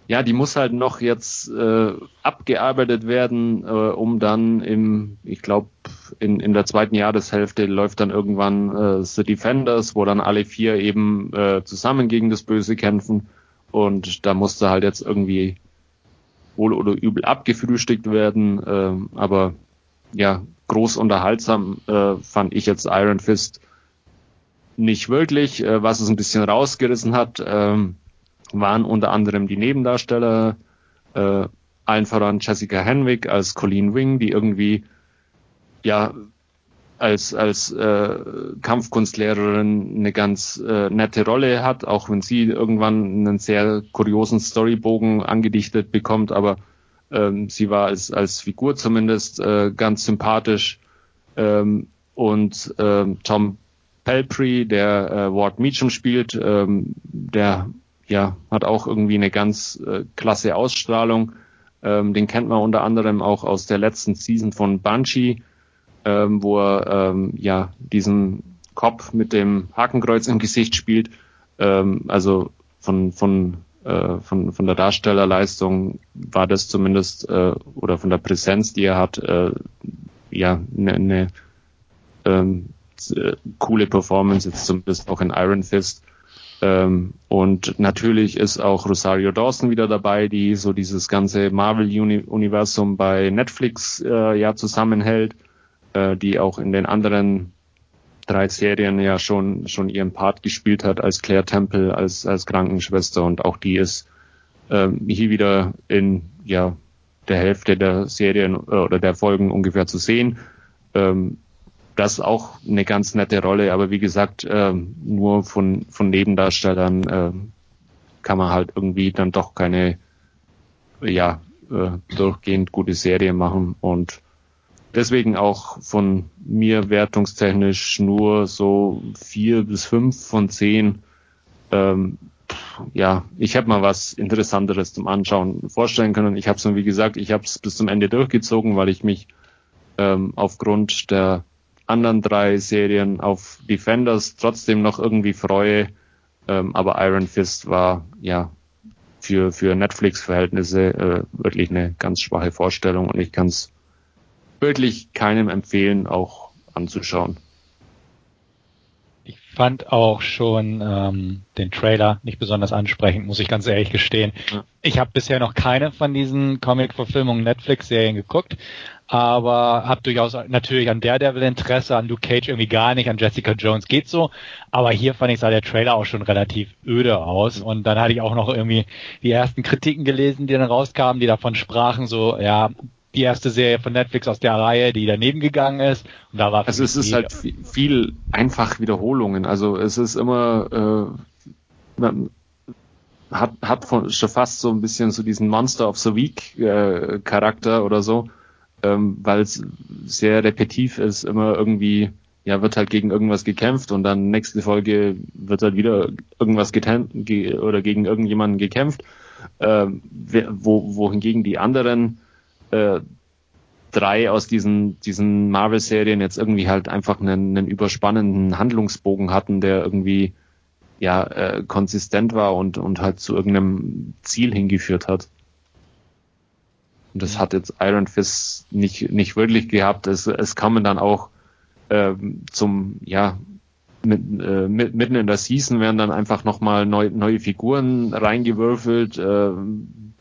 ja, die muss halt noch jetzt äh, abgearbeitet werden, äh, um dann im, ich glaube, in, in der zweiten Jahreshälfte läuft dann irgendwann äh, The Defenders, wo dann alle vier eben äh, zusammen gegen das Böse kämpfen. Und da musste halt jetzt irgendwie wohl oder übel abgefrühstückt werden. Äh, aber ja, groß unterhaltsam äh, fand ich jetzt Iron Fist nicht wirklich. Äh, was es ein bisschen rausgerissen hat, äh, waren unter anderem die Nebendarsteller, äh, allen voran Jessica Henwick als Colleen Wing, die irgendwie ja als als äh, Kampfkunstlehrerin eine ganz äh, nette Rolle hat, auch wenn sie irgendwann einen sehr kuriosen Storybogen angedichtet bekommt, aber ähm, sie war als als Figur zumindest äh, ganz sympathisch. Ähm, und ähm, Tom Pelphrey, der äh, Ward Meacham spielt, ähm, der ja, hat auch irgendwie eine ganz äh, klasse Ausstrahlung. Ähm, den kennt man unter anderem auch aus der letzten Season von Banshee, ähm, wo er ähm, ja diesen Kopf mit dem Hakenkreuz im Gesicht spielt. Ähm, also von von äh, von von der Darstellerleistung war das zumindest äh, oder von der Präsenz, die er hat, äh, ja eine ne, ähm, äh, coole Performance jetzt zumindest auch in Iron Fist. Ähm, und natürlich ist auch Rosario Dawson wieder dabei, die so dieses ganze Marvel-Universum bei Netflix äh, ja zusammenhält, äh, die auch in den anderen drei Serien ja schon schon ihren Part gespielt hat als Claire Temple, als als Krankenschwester und auch die ist ähm, hier wieder in ja der Hälfte der Serien äh, oder der Folgen ungefähr zu sehen. Ähm, das auch eine ganz nette Rolle, aber wie gesagt, äh, nur von, von Nebendarstellern äh, kann man halt irgendwie dann doch keine, ja, äh, durchgehend gute Serie machen und deswegen auch von mir wertungstechnisch nur so vier bis fünf von zehn. Ähm, ja, ich habe mal was Interessanteres zum Anschauen vorstellen können. Ich habe es, wie gesagt, ich habe es bis zum Ende durchgezogen, weil ich mich ähm, aufgrund der anderen drei Serien auf Defenders trotzdem noch irgendwie freue. Ähm, aber Iron Fist war ja für, für Netflix-Verhältnisse äh, wirklich eine ganz schwache Vorstellung und ich kann es wirklich keinem empfehlen, auch anzuschauen. Ich fand auch schon ähm, den Trailer nicht besonders ansprechend, muss ich ganz ehrlich gestehen. Ja. Ich habe bisher noch keine von diesen Comic-Verfilmungen Netflix-Serien geguckt, aber habe durchaus natürlich an Daredevil Interesse, an Luke Cage irgendwie gar nicht, an Jessica Jones geht so, aber hier fand ich sah der Trailer auch schon relativ öde aus und dann hatte ich auch noch irgendwie die ersten Kritiken gelesen, die dann rauskamen, die davon sprachen, so ja, die erste Serie von Netflix aus der Reihe, die daneben gegangen ist. Und da war also es ist halt viel, einfach Wiederholungen. Also es ist immer äh, man hat hat von, schon fast so ein bisschen so diesen Monster of the Week äh, Charakter oder so ähm, weil es sehr repetitiv ist, immer irgendwie, ja, wird halt gegen irgendwas gekämpft und dann nächste Folge wird halt wieder irgendwas getan ge oder gegen irgendjemanden gekämpft, ähm, wo, wohingegen die anderen äh, drei aus diesen, diesen Marvel-Serien jetzt irgendwie halt einfach einen, einen überspannenden Handlungsbogen hatten, der irgendwie ja äh, konsistent war und, und halt zu irgendeinem Ziel hingeführt hat. Und das hat jetzt Iron Fist nicht, nicht wirklich gehabt. Es, es kamen dann auch ähm, zum, ja, mit, äh, mit, mitten in der Season werden dann einfach nochmal neu, neue Figuren reingewürfelt, äh,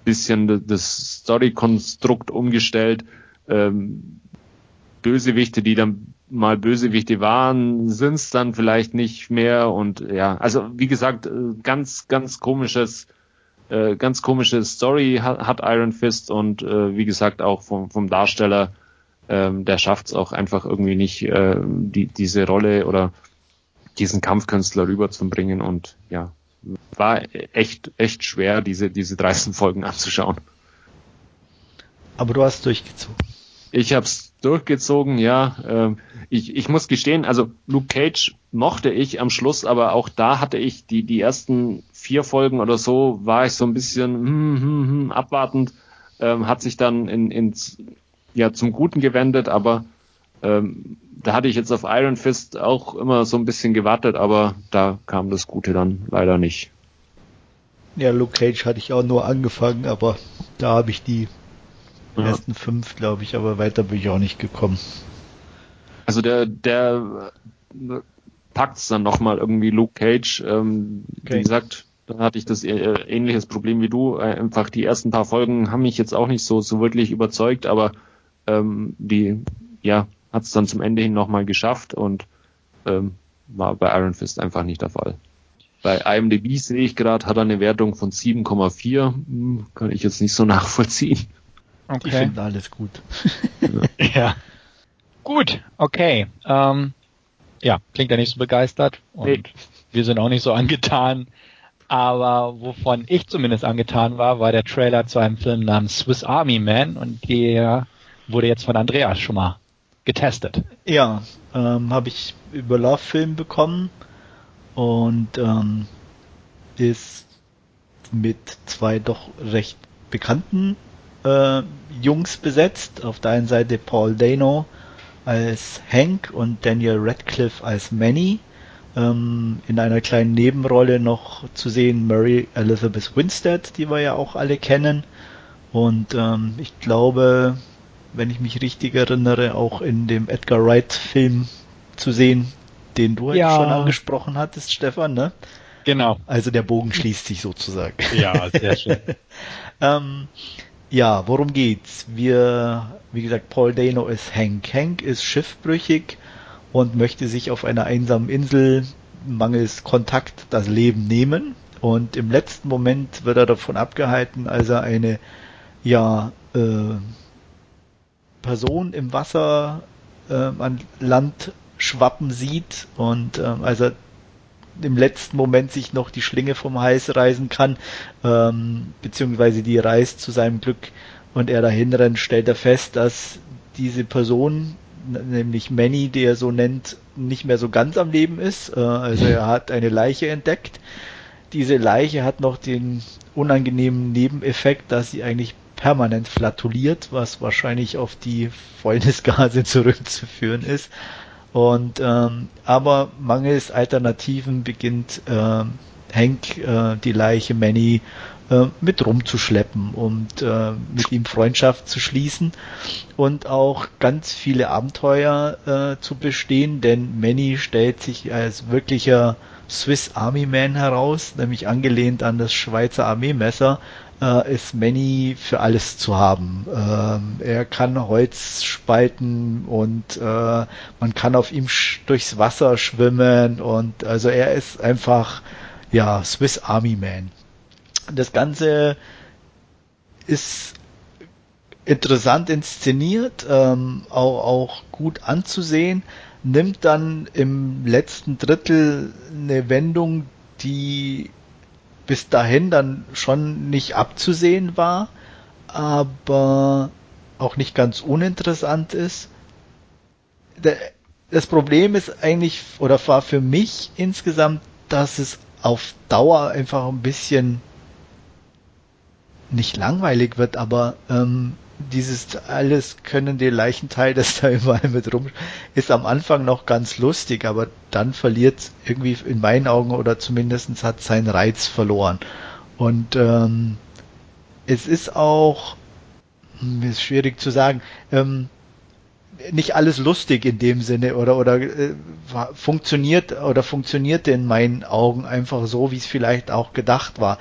bisschen das Story-Konstrukt umgestellt, ähm, Bösewichte, die dann mal Bösewichte waren, sind es dann vielleicht nicht mehr und ja, also wie gesagt, äh, ganz, ganz komisches äh, ganz komische Story hat, hat Iron Fist und äh, wie gesagt auch vom, vom Darsteller ähm, der schafft es auch einfach irgendwie nicht, äh, die, diese Rolle oder diesen Kampfkünstler rüberzubringen und ja, war echt, echt schwer, diese, diese 13 Folgen anzuschauen. Aber du hast durchgezogen. Ich hab's durchgezogen, ja. Ähm, ich, ich muss gestehen, also Luke Cage mochte ich am Schluss, aber auch da hatte ich die, die ersten vier Folgen oder so, war ich so ein bisschen hm, hm, hm, abwartend, ähm, hat sich dann in, ins, ja, zum Guten gewendet, aber ähm, da hatte ich jetzt auf Iron Fist auch immer so ein bisschen gewartet, aber da kam das Gute dann leider nicht. Ja, Luke Cage hatte ich auch nur angefangen, aber da habe ich die ja. ersten fünf, glaube ich, aber weiter bin ich auch nicht gekommen. Also der, der packt es dann nochmal irgendwie Luke Cage. Ähm, okay. Wie gesagt, da hatte ich das äh, ähnliches Problem wie du. Äh, einfach die ersten paar Folgen haben mich jetzt auch nicht so, so wirklich überzeugt, aber ähm, die, ja, hat es dann zum Ende hin nochmal geschafft und ähm, war bei Iron Fist einfach nicht der Fall. Bei IMDb sehe ich gerade, hat er eine Wertung von 7,4. Hm, kann ich jetzt nicht so nachvollziehen. Okay. Ich finde alles gut. ja. Gut, okay. Ähm, ja, klingt ja nicht so begeistert und hey. wir sind auch nicht so angetan. Aber wovon ich zumindest angetan war, war der Trailer zu einem Film namens Swiss Army Man und der wurde jetzt von Andreas schon mal getestet. Ja, ähm, habe ich über Love Film bekommen und ähm, ist mit zwei doch recht bekannten äh, Jungs besetzt. Auf der einen Seite Paul Dano als Hank und Daniel Radcliffe als Manny. Ähm, in einer kleinen Nebenrolle noch zu sehen Murray Elizabeth Winstead, die wir ja auch alle kennen. Und ähm, ich glaube, wenn ich mich richtig erinnere, auch in dem Edgar Wright-Film zu sehen, den du ja schon angesprochen hattest, Stefan, ne? Genau. Also der Bogen schließt sich sozusagen. Ja, sehr schön. ähm, ja, worum geht's? Wir, wie gesagt, Paul Dano ist Hank. Hank ist schiffbrüchig und möchte sich auf einer einsamen Insel mangels Kontakt das Leben nehmen. Und im letzten Moment wird er davon abgehalten, als er eine, ja, äh, Person im Wasser äh, an Land schwappen sieht und äh, als er im letzten Moment sich noch die Schlinge vom Hals reißen kann, ähm, beziehungsweise die reißt zu seinem Glück und er dahin rennt, stellt er fest, dass diese Person, nämlich Manny, die er so nennt, nicht mehr so ganz am Leben ist. Äh, also er hat eine Leiche entdeckt. Diese Leiche hat noch den unangenehmen Nebeneffekt, dass sie eigentlich permanent flatuliert, was wahrscheinlich auf die Fäulnisgase zurückzuführen ist. Und ähm, aber mangels Alternativen beginnt äh, Hank äh, die Leiche Manny äh, mit rumzuschleppen und äh, mit ihm Freundschaft zu schließen und auch ganz viele Abenteuer äh, zu bestehen, denn Manny stellt sich als wirklicher Swiss Army Man heraus, nämlich angelehnt an das Schweizer Armeemesser, äh, ist Manny für alles zu haben. Ähm, er kann Holz spalten und äh, man kann auf ihm durchs Wasser schwimmen und also er ist einfach ja Swiss Army Man. Das Ganze ist interessant inszeniert, ähm, auch, auch gut anzusehen, nimmt dann im letzten Drittel eine Wendung, die bis dahin dann schon nicht abzusehen war, aber auch nicht ganz uninteressant ist. Das Problem ist eigentlich, oder war für mich insgesamt, dass es auf Dauer einfach ein bisschen nicht langweilig wird, aber ähm, dieses alles können die Leichenteil, das da überall mit rum ist am Anfang noch ganz lustig, aber dann verliert irgendwie in meinen Augen oder zumindest hat seinen Reiz verloren. Und ähm, es ist auch, hm, ist schwierig zu sagen, ähm, nicht alles lustig in dem Sinne oder oder äh, funktioniert oder funktionierte in meinen Augen einfach so, wie es vielleicht auch gedacht war.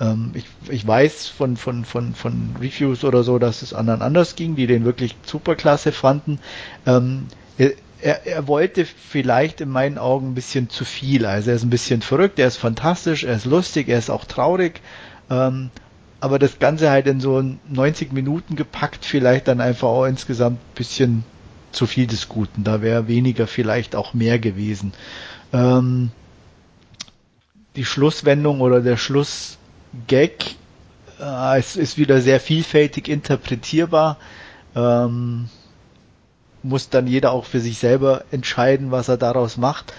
Ähm, ich, ich weiß von, von, von, von Reviews oder so, dass es anderen anders ging, die den wirklich superklasse fanden. Ähm, er, er wollte vielleicht in meinen Augen ein bisschen zu viel. Also er ist ein bisschen verrückt, er ist fantastisch, er ist lustig, er ist auch traurig. Ähm, aber das Ganze halt in so 90 Minuten gepackt, vielleicht dann einfach auch insgesamt ein bisschen zu viel des Guten. Da wäre weniger vielleicht auch mehr gewesen. Ähm, die Schlusswendung oder der Schlussgag äh, es ist wieder sehr vielfältig interpretierbar. Ähm, muss dann jeder auch für sich selber entscheiden, was er daraus macht.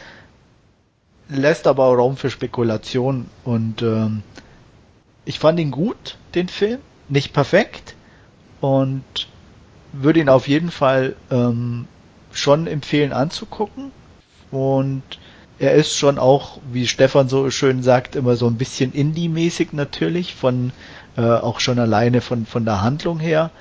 Lässt aber auch Raum für Spekulation und ähm, ich fand ihn gut, den Film. Nicht perfekt und würde ihn auf jeden Fall ähm, schon empfehlen anzugucken. Und er ist schon auch, wie Stefan so schön sagt, immer so ein bisschen Indie-mäßig natürlich, von äh, auch schon alleine von, von der Handlung her.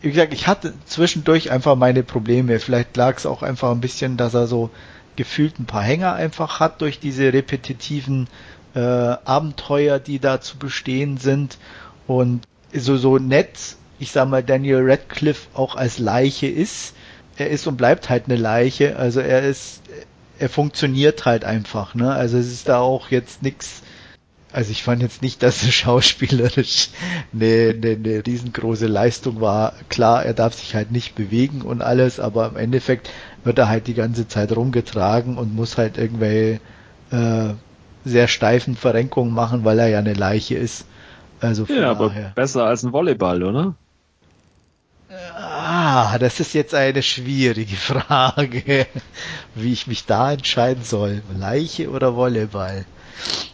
Wie gesagt, ich hatte zwischendurch einfach meine Probleme. Vielleicht lag es auch einfach ein bisschen, dass er so gefühlt ein paar Hänger einfach hat durch diese repetitiven äh, Abenteuer, die da zu bestehen sind. Und so, so nett, ich sag mal, Daniel Radcliffe auch als Leiche ist. Er ist und bleibt halt eine Leiche. Also er ist, er funktioniert halt einfach. Ne? Also es ist da auch jetzt nichts also ich fand jetzt nicht, dass es schauspielerisch eine, eine, eine riesengroße Leistung war. Klar, er darf sich halt nicht bewegen und alles, aber im Endeffekt wird er halt die ganze Zeit rumgetragen und muss halt irgendwelche äh, sehr steifen Verrenkungen machen, weil er ja eine Leiche ist. Also ja, aber daher. besser als ein Volleyball, oder? Ah, das ist jetzt eine schwierige Frage, wie ich mich da entscheiden soll. Leiche oder Volleyball?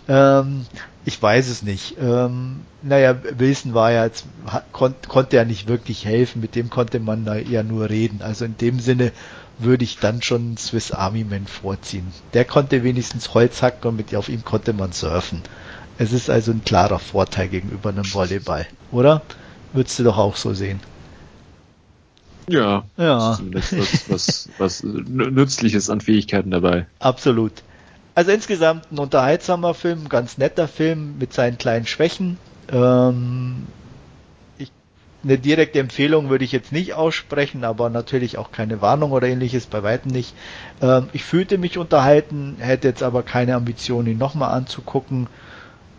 Ähm, ich weiß es nicht. Ähm, naja, Wilson war ja jetzt, kon konnte ja nicht wirklich helfen, mit dem konnte man ja nur reden. Also in dem Sinne würde ich dann schon Swiss Army Man vorziehen. Der konnte wenigstens Holz hacken und mit auf ihm konnte man surfen. Es ist also ein klarer Vorteil gegenüber einem Volleyball, oder? Würdest du doch auch so sehen. Ja, ja. Zumindest was, was, was Nützliches an Fähigkeiten dabei. Absolut. Also insgesamt ein unterhaltsamer Film, ganz netter Film mit seinen kleinen Schwächen. Ähm, ich, eine direkte Empfehlung würde ich jetzt nicht aussprechen, aber natürlich auch keine Warnung oder ähnliches, bei weitem nicht. Ähm, ich fühlte mich unterhalten, hätte jetzt aber keine Ambition, ihn nochmal anzugucken.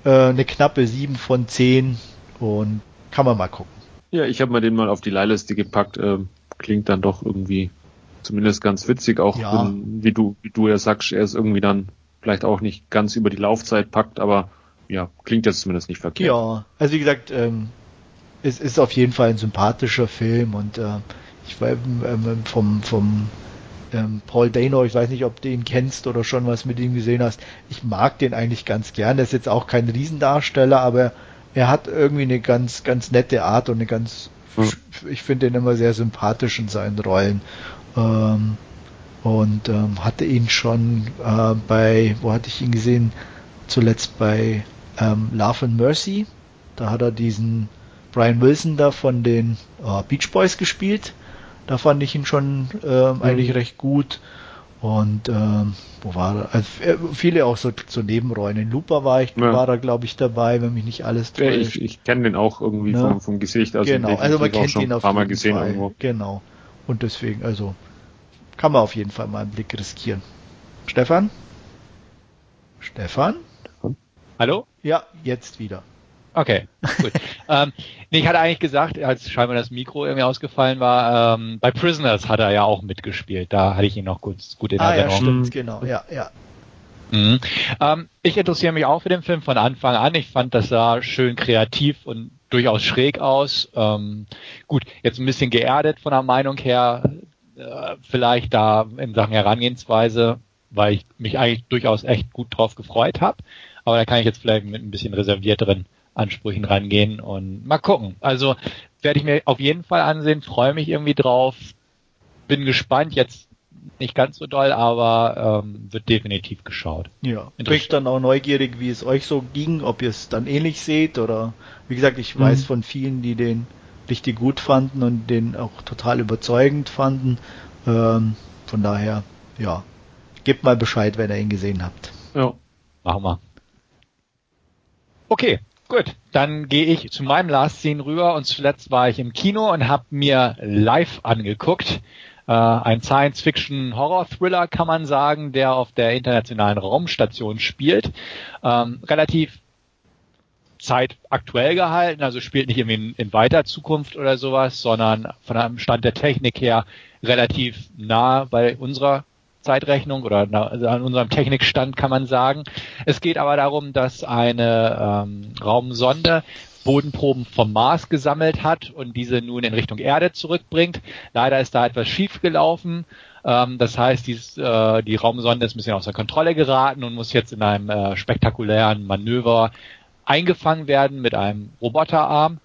Äh, eine knappe 7 von 10 und kann man mal gucken. Ja, ich habe mir den mal auf die Leihliste gepackt. Ähm, klingt dann doch irgendwie zumindest ganz witzig, auch ja. wenn, wie du, wie du ja sagst, er ist irgendwie dann vielleicht auch nicht ganz über die Laufzeit packt, aber ja, klingt jetzt zumindest nicht verkehrt. Ja, also wie gesagt, ähm, es ist auf jeden Fall ein sympathischer Film und äh, ich war ähm, vom, vom ähm, Paul Dano, ich weiß nicht, ob du ihn kennst oder schon was mit ihm gesehen hast. Ich mag den eigentlich ganz gern. Er ist jetzt auch kein Riesendarsteller, aber er hat irgendwie eine ganz, ganz nette Art und eine ganz. Ich finde ihn immer sehr sympathisch in seinen Rollen. Ähm, und ähm, hatte ihn schon äh, bei, wo hatte ich ihn gesehen? Zuletzt bei ähm, Love and Mercy. Da hat er diesen Brian Wilson da von den äh, Beach Boys gespielt. Da fand ich ihn schon äh, mhm. eigentlich recht gut. Und ähm, wo war er? Also, äh, viele auch so, so Nebenrollen. In Looper war ich, ja. war er, glaube ich, dabei, wenn mich nicht alles täuscht. Ja, ich, ich kenne den auch irgendwie ne? vom, vom Gesicht. Also genau, also man kennt ihn auf jeden gesehen Fall. Irgendwo. Genau. Und deswegen, also kann man auf jeden Fall mal einen Blick riskieren. Stefan? Stefan? Hallo? Ja, jetzt wieder. Okay, gut. ähm, nee, ich hatte eigentlich gesagt, als scheinbar das Mikro irgendwie ausgefallen war, ähm, bei Prisoners hat er ja auch mitgespielt. Da hatte ich ihn noch gut, gut in ah, Erinnerung. Ja, stimmt, genau, ja, ja. Mhm. Ähm, ich interessiere mich auch für den Film von Anfang an. Ich fand, das sah schön kreativ und durchaus schräg aus. Ähm, gut, jetzt ein bisschen geerdet von der Meinung her äh, vielleicht da in Sachen Herangehensweise, weil ich mich eigentlich durchaus echt gut drauf gefreut habe. Aber da kann ich jetzt vielleicht mit ein bisschen reservierteren Ansprüchen rangehen und mal gucken. Also werde ich mir auf jeden Fall ansehen, freue mich irgendwie drauf, bin gespannt, jetzt nicht ganz so doll, aber ähm, wird definitiv geschaut. Ja, bin ich dann auch neugierig, wie es euch so ging, ob ihr es dann ähnlich seht oder wie gesagt, ich mhm. weiß von vielen, die den richtig gut fanden und den auch total überzeugend fanden. Ähm, von daher, ja, gebt mal Bescheid, wenn ihr ihn gesehen habt. Ja, machen wir. Okay, gut. Dann gehe ich zu meinem Last Scene rüber und zuletzt war ich im Kino und habe mir live angeguckt. Äh, ein Science-Fiction-Horror-Thriller kann man sagen, der auf der internationalen Raumstation spielt. Ähm, relativ Zeit aktuell gehalten, also spielt nicht irgendwie in, in weiter Zukunft oder sowas, sondern von einem Stand der Technik her relativ nah bei unserer Zeitrechnung oder also an unserem Technikstand kann man sagen. Es geht aber darum, dass eine ähm, Raumsonde Bodenproben vom Mars gesammelt hat und diese nun in Richtung Erde zurückbringt. Leider ist da etwas schief gelaufen. Ähm, das heißt, dies, äh, die Raumsonde ist ein bisschen außer Kontrolle geraten und muss jetzt in einem äh, spektakulären Manöver eingefangen werden mit einem Roboterarm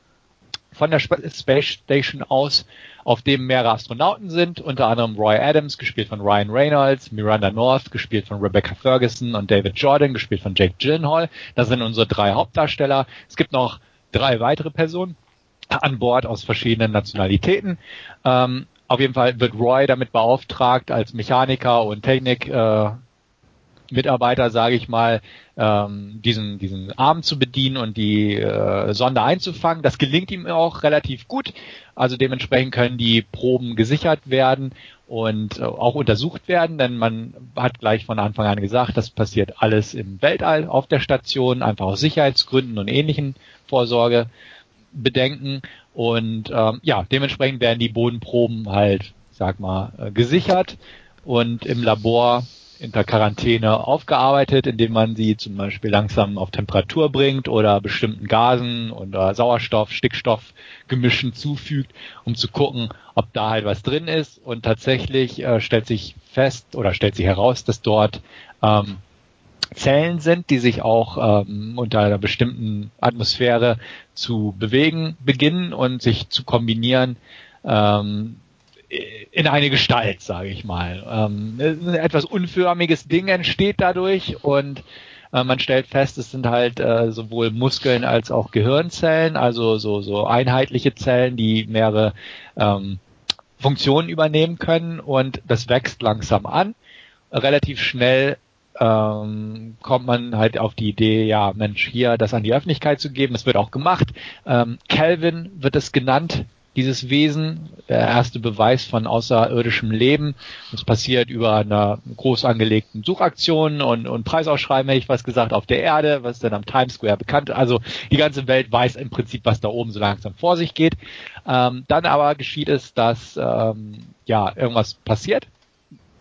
von der Space Station aus, auf dem mehrere Astronauten sind, unter anderem Roy Adams, gespielt von Ryan Reynolds, Miranda North, gespielt von Rebecca Ferguson und David Jordan, gespielt von Jake Gyllenhaal. Das sind unsere drei Hauptdarsteller. Es gibt noch drei weitere Personen an Bord aus verschiedenen Nationalitäten. Ähm, auf jeden Fall wird Roy damit beauftragt, als Mechaniker und Technik äh, Mitarbeiter, sage ich mal, ähm, diesen, diesen Arm zu bedienen und die äh, Sonde einzufangen. Das gelingt ihm auch relativ gut. Also dementsprechend können die Proben gesichert werden und äh, auch untersucht werden, denn man hat gleich von Anfang an gesagt, das passiert alles im Weltall auf der Station, einfach aus Sicherheitsgründen und ähnlichen Vorsorgebedenken. Und ähm, ja, dementsprechend werden die Bodenproben halt, sag mal, äh, gesichert und im Labor in der Quarantäne aufgearbeitet, indem man sie zum Beispiel langsam auf Temperatur bringt oder bestimmten Gasen oder Sauerstoff, Stickstoff Gemischen zufügt, um zu gucken, ob da halt was drin ist. Und tatsächlich äh, stellt sich fest oder stellt sich heraus, dass dort ähm, Zellen sind, die sich auch ähm, unter einer bestimmten Atmosphäre zu bewegen beginnen und sich zu kombinieren ähm, in eine Gestalt, sage ich mal. Ähm, ein etwas unförmiges Ding entsteht dadurch und äh, man stellt fest, es sind halt äh, sowohl Muskeln als auch Gehirnzellen, also so, so einheitliche Zellen, die mehrere ähm, Funktionen übernehmen können und das wächst langsam an. Relativ schnell ähm, kommt man halt auf die Idee, ja, Mensch, hier das an die Öffentlichkeit zu geben. Es wird auch gemacht. Ähm, wird es genannt, dieses Wesen, der erste Beweis von außerirdischem Leben. Das passiert über eine groß angelegten Suchaktion und, und Preisausschreiben, hätte ich was gesagt, auf der Erde, was dann am Times Square bekannt. Also die ganze Welt weiß im Prinzip, was da oben so langsam vor sich geht. Ähm, dann aber geschieht es, dass ähm, ja irgendwas passiert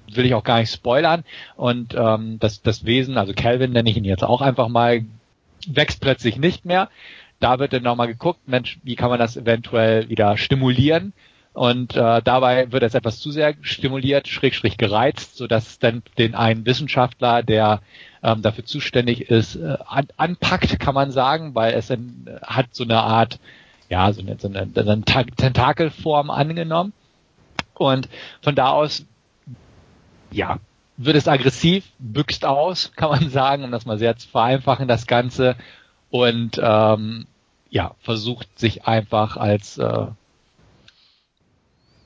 will ich auch gar nicht spoilern. Und ähm, das, das Wesen, also Calvin nenne ich ihn jetzt auch einfach mal, wächst plötzlich nicht mehr, da wird dann nochmal geguckt, Mensch, wie kann man das eventuell wieder stimulieren? Und äh, dabei wird es etwas zu sehr stimuliert, schräg, schräg gereizt, sodass dann den einen Wissenschaftler, der ähm, dafür zuständig ist, äh, an, anpackt, kann man sagen, weil es in, hat so eine Art, ja, so eine, so eine, eine Tentakelform angenommen. Und von da aus, ja, wird es aggressiv, büxt aus, kann man sagen, um das mal sehr zu vereinfachen, das Ganze. Und ähm, ja, versucht sich einfach als äh,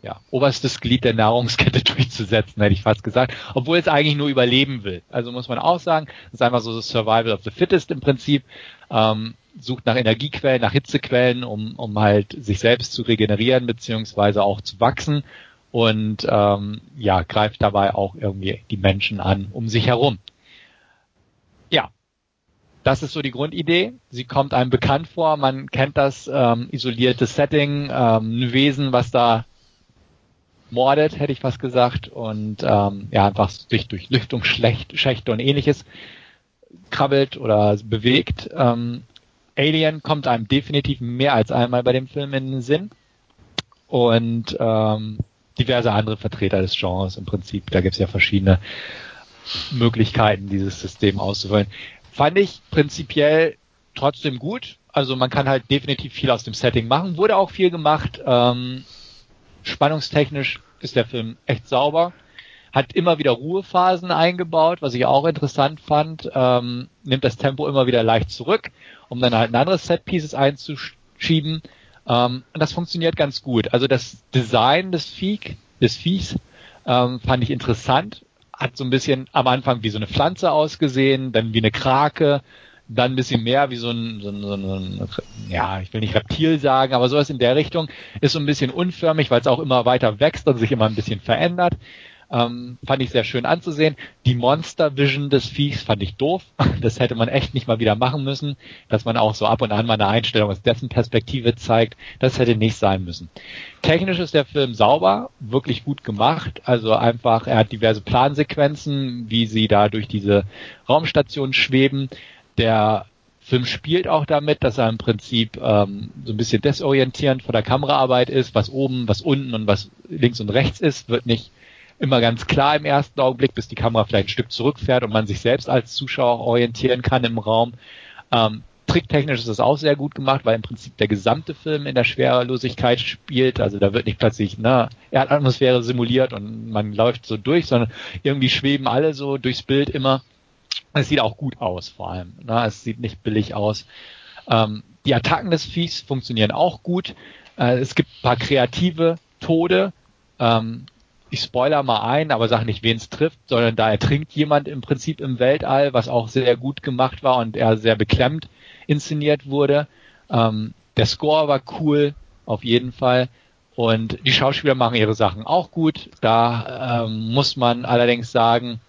ja, oberstes Glied der Nahrungskette durchzusetzen, hätte ich fast gesagt, obwohl es eigentlich nur überleben will. Also muss man auch sagen, es ist einfach so das Survival of the Fittest im Prinzip, ähm, sucht nach Energiequellen, nach Hitzequellen, um, um halt sich selbst zu regenerieren beziehungsweise auch zu wachsen und ähm, ja, greift dabei auch irgendwie die Menschen an um sich herum. Das ist so die Grundidee. Sie kommt einem bekannt vor. Man kennt das ähm, isolierte Setting, ähm, ein Wesen, was da mordet, hätte ich fast gesagt, und ähm, ja einfach durch, durch Lüftungsschächte und ähnliches krabbelt oder bewegt. Ähm, Alien kommt einem definitiv mehr als einmal bei dem Film in den Sinn. Und ähm, diverse andere Vertreter des Genres im Prinzip. Da gibt es ja verschiedene Möglichkeiten, dieses System auszuwählen. Fand ich prinzipiell trotzdem gut. Also man kann halt definitiv viel aus dem Setting machen. Wurde auch viel gemacht. Ähm, spannungstechnisch ist der Film echt sauber. Hat immer wieder Ruhephasen eingebaut, was ich auch interessant fand. Ähm, nimmt das Tempo immer wieder leicht zurück, um dann halt ein anderes Set-Pieces einzuschieben. Ähm, und das funktioniert ganz gut. Also das Design des Viech, des Viechs ähm, fand ich interessant hat so ein bisschen am Anfang wie so eine Pflanze ausgesehen, dann wie eine Krake, dann ein bisschen mehr wie so ein, so ein, so ein ja, ich will nicht Reptil sagen, aber sowas in der Richtung ist so ein bisschen unförmig, weil es auch immer weiter wächst und sich immer ein bisschen verändert. Ähm, fand ich sehr schön anzusehen. Die Monster Vision des Viechs fand ich doof. Das hätte man echt nicht mal wieder machen müssen, dass man auch so ab und an mal eine Einstellung aus dessen Perspektive zeigt. Das hätte nicht sein müssen. Technisch ist der Film sauber, wirklich gut gemacht. Also einfach, er hat diverse Plansequenzen, wie sie da durch diese Raumstation schweben. Der Film spielt auch damit, dass er im Prinzip ähm, so ein bisschen desorientierend von der Kameraarbeit ist, was oben, was unten und was links und rechts ist, wird nicht immer ganz klar im ersten Augenblick, bis die Kamera vielleicht ein Stück zurückfährt und man sich selbst als Zuschauer orientieren kann im Raum. Ähm, tricktechnisch ist das auch sehr gut gemacht, weil im Prinzip der gesamte Film in der Schwerelosigkeit spielt. Also da wird nicht plötzlich ne, Erdatmosphäre simuliert und man läuft so durch, sondern irgendwie schweben alle so durchs Bild immer. Es sieht auch gut aus, vor allem. Ne? Es sieht nicht billig aus. Ähm, die Attacken des Viehs funktionieren auch gut. Äh, es gibt ein paar kreative Tode. Ähm, ich spoiler mal ein, aber sage nicht, wen es trifft, sondern da ertrinkt jemand im Prinzip im Weltall, was auch sehr gut gemacht war und er sehr beklemmt inszeniert wurde. Ähm, der Score war cool, auf jeden Fall. Und die Schauspieler machen ihre Sachen auch gut. Da ähm, muss man allerdings sagen,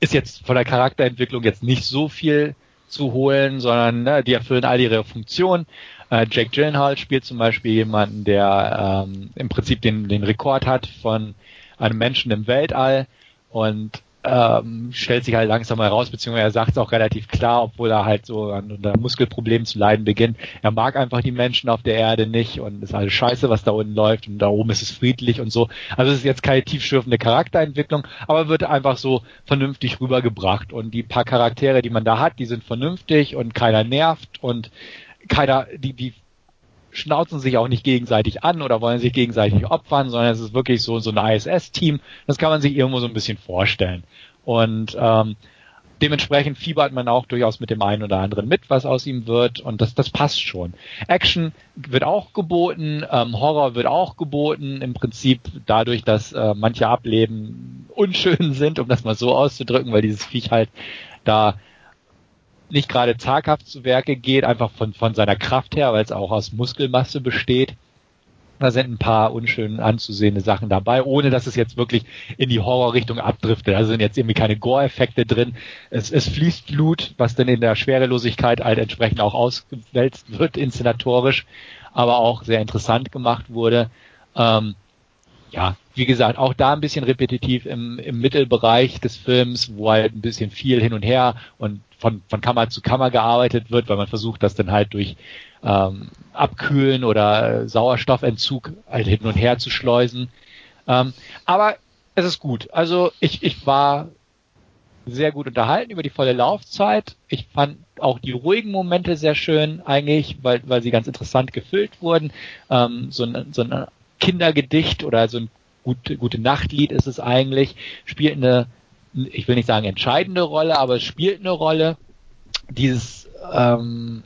ist jetzt von der Charakterentwicklung jetzt nicht so viel zu holen, sondern ne, die erfüllen all ihre Funktionen. Äh, Jake Gyllenhaal spielt zum Beispiel jemanden, der ähm, im Prinzip den, den Rekord hat von einem Menschen im Weltall und ähm, stellt sich halt langsam heraus, beziehungsweise er sagt es auch relativ klar, obwohl er halt so an unter Muskelproblemen zu leiden beginnt. Er mag einfach die Menschen auf der Erde nicht und ist alles scheiße, was da unten läuft und da oben ist es friedlich und so. Also es ist jetzt keine tiefschürfende Charakterentwicklung, aber wird einfach so vernünftig rübergebracht und die paar Charaktere, die man da hat, die sind vernünftig und keiner nervt und keiner, die, die schnauzen sich auch nicht gegenseitig an oder wollen sich gegenseitig opfern, sondern es ist wirklich so, so ein ISS-Team. Das kann man sich irgendwo so ein bisschen vorstellen. Und ähm, dementsprechend fiebert man auch durchaus mit dem einen oder anderen mit, was aus ihm wird. Und das, das passt schon. Action wird auch geboten, ähm, Horror wird auch geboten. Im Prinzip dadurch, dass äh, manche Ableben unschön sind, um das mal so auszudrücken, weil dieses Viech halt da nicht gerade zaghaft zu Werke geht, einfach von, von seiner Kraft her, weil es auch aus Muskelmasse besteht. Da sind ein paar unschön anzusehende Sachen dabei, ohne dass es jetzt wirklich in die Horrorrichtung abdriftet. Also sind jetzt irgendwie keine Gore-Effekte drin. Es, es fließt Blut, was dann in der Schwerelosigkeit halt entsprechend auch ausgewälzt wird, inszenatorisch, aber auch sehr interessant gemacht wurde. Ähm, ja, wie gesagt, auch da ein bisschen repetitiv im, im Mittelbereich des Films, wo halt ein bisschen viel hin und her und von, von Kammer zu Kammer gearbeitet wird, weil man versucht, das dann halt durch ähm, Abkühlen oder Sauerstoffentzug halt hin und her zu schleusen. Ähm, aber es ist gut. Also ich, ich war sehr gut unterhalten über die volle Laufzeit. Ich fand auch die ruhigen Momente sehr schön eigentlich, weil, weil sie ganz interessant gefüllt wurden. Ähm, so, ein, so ein Kindergedicht oder so ein gute, gute Nachtlied ist es eigentlich, spielt eine ich will nicht sagen entscheidende Rolle, aber es spielt eine Rolle. Dieses, ähm,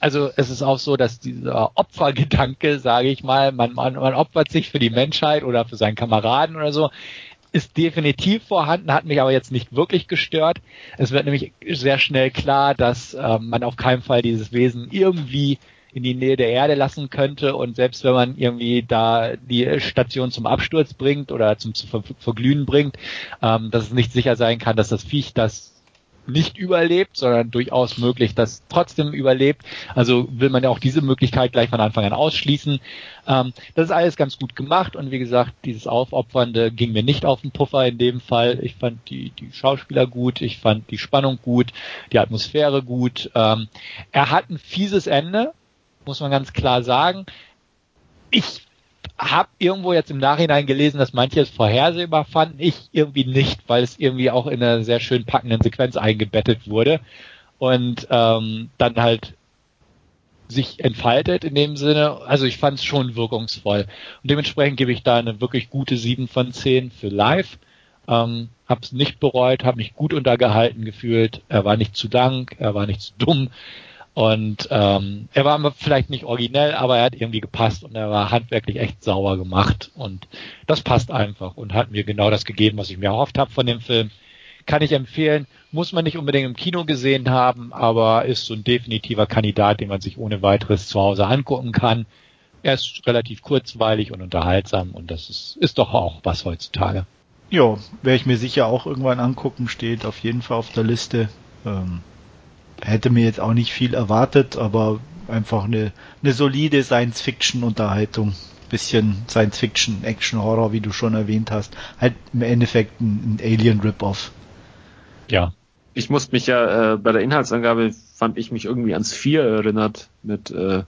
also es ist auch so, dass dieser Opfergedanke, sage ich mal, man, man, man opfert sich für die Menschheit oder für seinen Kameraden oder so, ist definitiv vorhanden, hat mich aber jetzt nicht wirklich gestört. Es wird nämlich sehr schnell klar, dass ähm, man auf keinen Fall dieses Wesen irgendwie in die Nähe der Erde lassen könnte und selbst wenn man irgendwie da die Station zum Absturz bringt oder zum zu verglühen bringt, ähm, dass es nicht sicher sein kann, dass das Viech das nicht überlebt, sondern durchaus möglich, dass trotzdem überlebt. Also will man ja auch diese Möglichkeit gleich von Anfang an ausschließen. Ähm, das ist alles ganz gut gemacht und wie gesagt, dieses Aufopfernde ging mir nicht auf den Puffer in dem Fall. Ich fand die, die Schauspieler gut, ich fand die Spannung gut, die Atmosphäre gut. Ähm, er hat ein fieses Ende, muss man ganz klar sagen. Ich habe irgendwo jetzt im Nachhinein gelesen, dass manche es vorhersehbar fanden, ich irgendwie nicht, weil es irgendwie auch in einer sehr schön packenden Sequenz eingebettet wurde und ähm, dann halt sich entfaltet in dem Sinne. Also ich fand es schon wirkungsvoll. Und dementsprechend gebe ich da eine wirklich gute 7 von 10 für live. Ähm, hab's nicht bereut, habe mich gut untergehalten gefühlt. Er war nicht zu dank, er war nicht zu dumm. Und ähm, er war vielleicht nicht originell, aber er hat irgendwie gepasst und er war handwerklich echt sauber gemacht. Und das passt einfach und hat mir genau das gegeben, was ich mir erhofft habe von dem Film. Kann ich empfehlen, muss man nicht unbedingt im Kino gesehen haben, aber ist so ein definitiver Kandidat, den man sich ohne weiteres zu Hause angucken kann. Er ist relativ kurzweilig und unterhaltsam und das ist, ist doch auch was heutzutage. Ja, werde ich mir sicher auch irgendwann angucken, steht auf jeden Fall auf der Liste. Ähm, hätte mir jetzt auch nicht viel erwartet, aber einfach eine, eine solide Science-Fiction-Unterhaltung. Bisschen Science-Fiction, Action-Horror, wie du schon erwähnt hast. Halt im Endeffekt ein, ein Alien-Rip-Off. Ja. Ich musste mich ja äh, bei der Inhaltsangabe fand ich mich irgendwie ans Vier erinnert mit äh,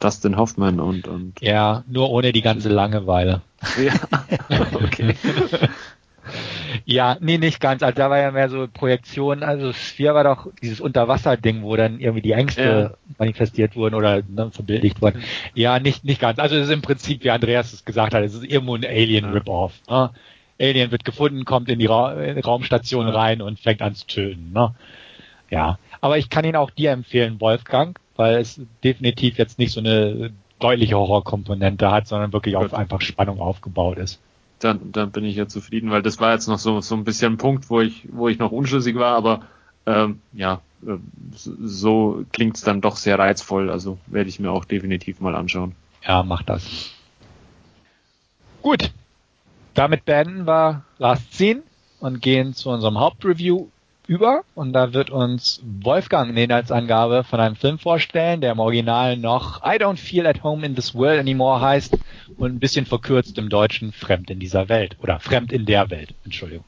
Dustin Hoffman und und ja nur ohne die ganze Langeweile. Ja, okay. Ja, nee, nicht ganz. Also da war ja mehr so Projektion. Also Sphere war doch dieses Unterwasser-Ding, wo dann irgendwie die Ängste ja. manifestiert wurden oder ne, verbildlicht wurden. Ja, nicht, nicht ganz. Also es ist im Prinzip, wie Andreas es gesagt hat, es ist irgendwo ein Alien-Rip-Off. Ne? Alien wird gefunden, kommt in die, Ra Raumstation rein und fängt an zu töten. Ne? Ja, aber ich kann ihn auch dir empfehlen, Wolfgang, weil es definitiv jetzt nicht so eine deutliche Horrorkomponente hat, sondern wirklich auf einfach Spannung aufgebaut ist dann, dann bin ich ja zufrieden, weil das war jetzt noch so, so ein bisschen ein Punkt, wo ich, wo ich noch unschlüssig war, aber ähm, ja, äh, so klingt's dann doch sehr reizvoll, also werde ich mir auch definitiv mal anschauen. Ja, mach das. Gut, damit beenden wir Last Scene und gehen zu unserem Hauptreview über und da wird uns Wolfgang eine Inhaltsangabe von einem Film vorstellen, der im Original noch I don't feel at home in this world anymore heißt und ein bisschen verkürzt im Deutschen Fremd in dieser Welt oder Fremd in der Welt, Entschuldigung.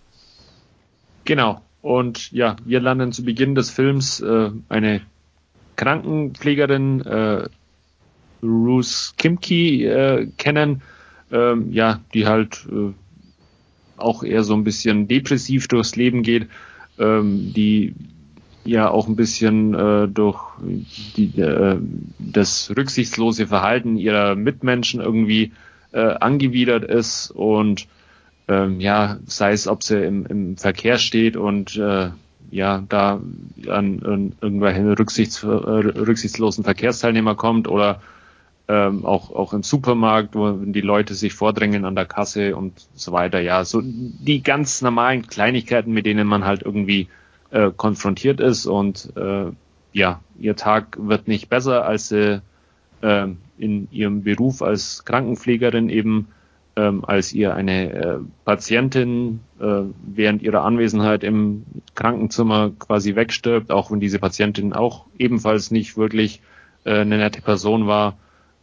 Genau. Und ja, wir lernen zu Beginn des Films äh, eine Krankenpflegerin äh, Ruth Kimke äh, kennen, ähm, ja, die halt äh, auch eher so ein bisschen depressiv durchs Leben geht ähm, die ja auch ein bisschen äh, durch die, äh, das rücksichtslose Verhalten ihrer Mitmenschen irgendwie äh, angewidert ist und ähm, ja, sei es, ob sie im, im Verkehr steht und äh, ja, da an, an irgendwelchen rücksichts, äh, rücksichtslosen Verkehrsteilnehmer kommt oder ähm, auch, auch im Supermarkt, wo die Leute sich vordrängen an der Kasse und so weiter. Ja, so die ganz normalen Kleinigkeiten, mit denen man halt irgendwie äh, konfrontiert ist und äh, ja, ihr Tag wird nicht besser, als sie äh, in ihrem Beruf als Krankenpflegerin eben ähm, als ihr eine äh, Patientin äh, während ihrer Anwesenheit im Krankenzimmer quasi wegstirbt, auch wenn diese Patientin auch ebenfalls nicht wirklich äh, eine nette Person war.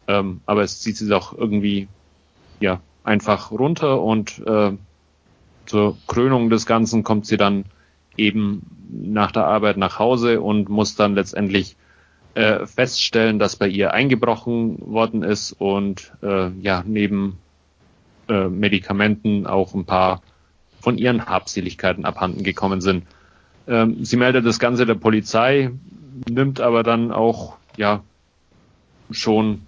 Ähm, aber es zieht sie doch irgendwie ja einfach runter und äh, zur Krönung des Ganzen kommt sie dann eben nach der Arbeit nach Hause und muss dann letztendlich äh, feststellen, dass bei ihr eingebrochen worden ist und äh, ja neben äh, Medikamenten auch ein paar von ihren Habseligkeiten abhanden gekommen sind. Ähm, sie meldet das Ganze der Polizei, nimmt aber dann auch ja schon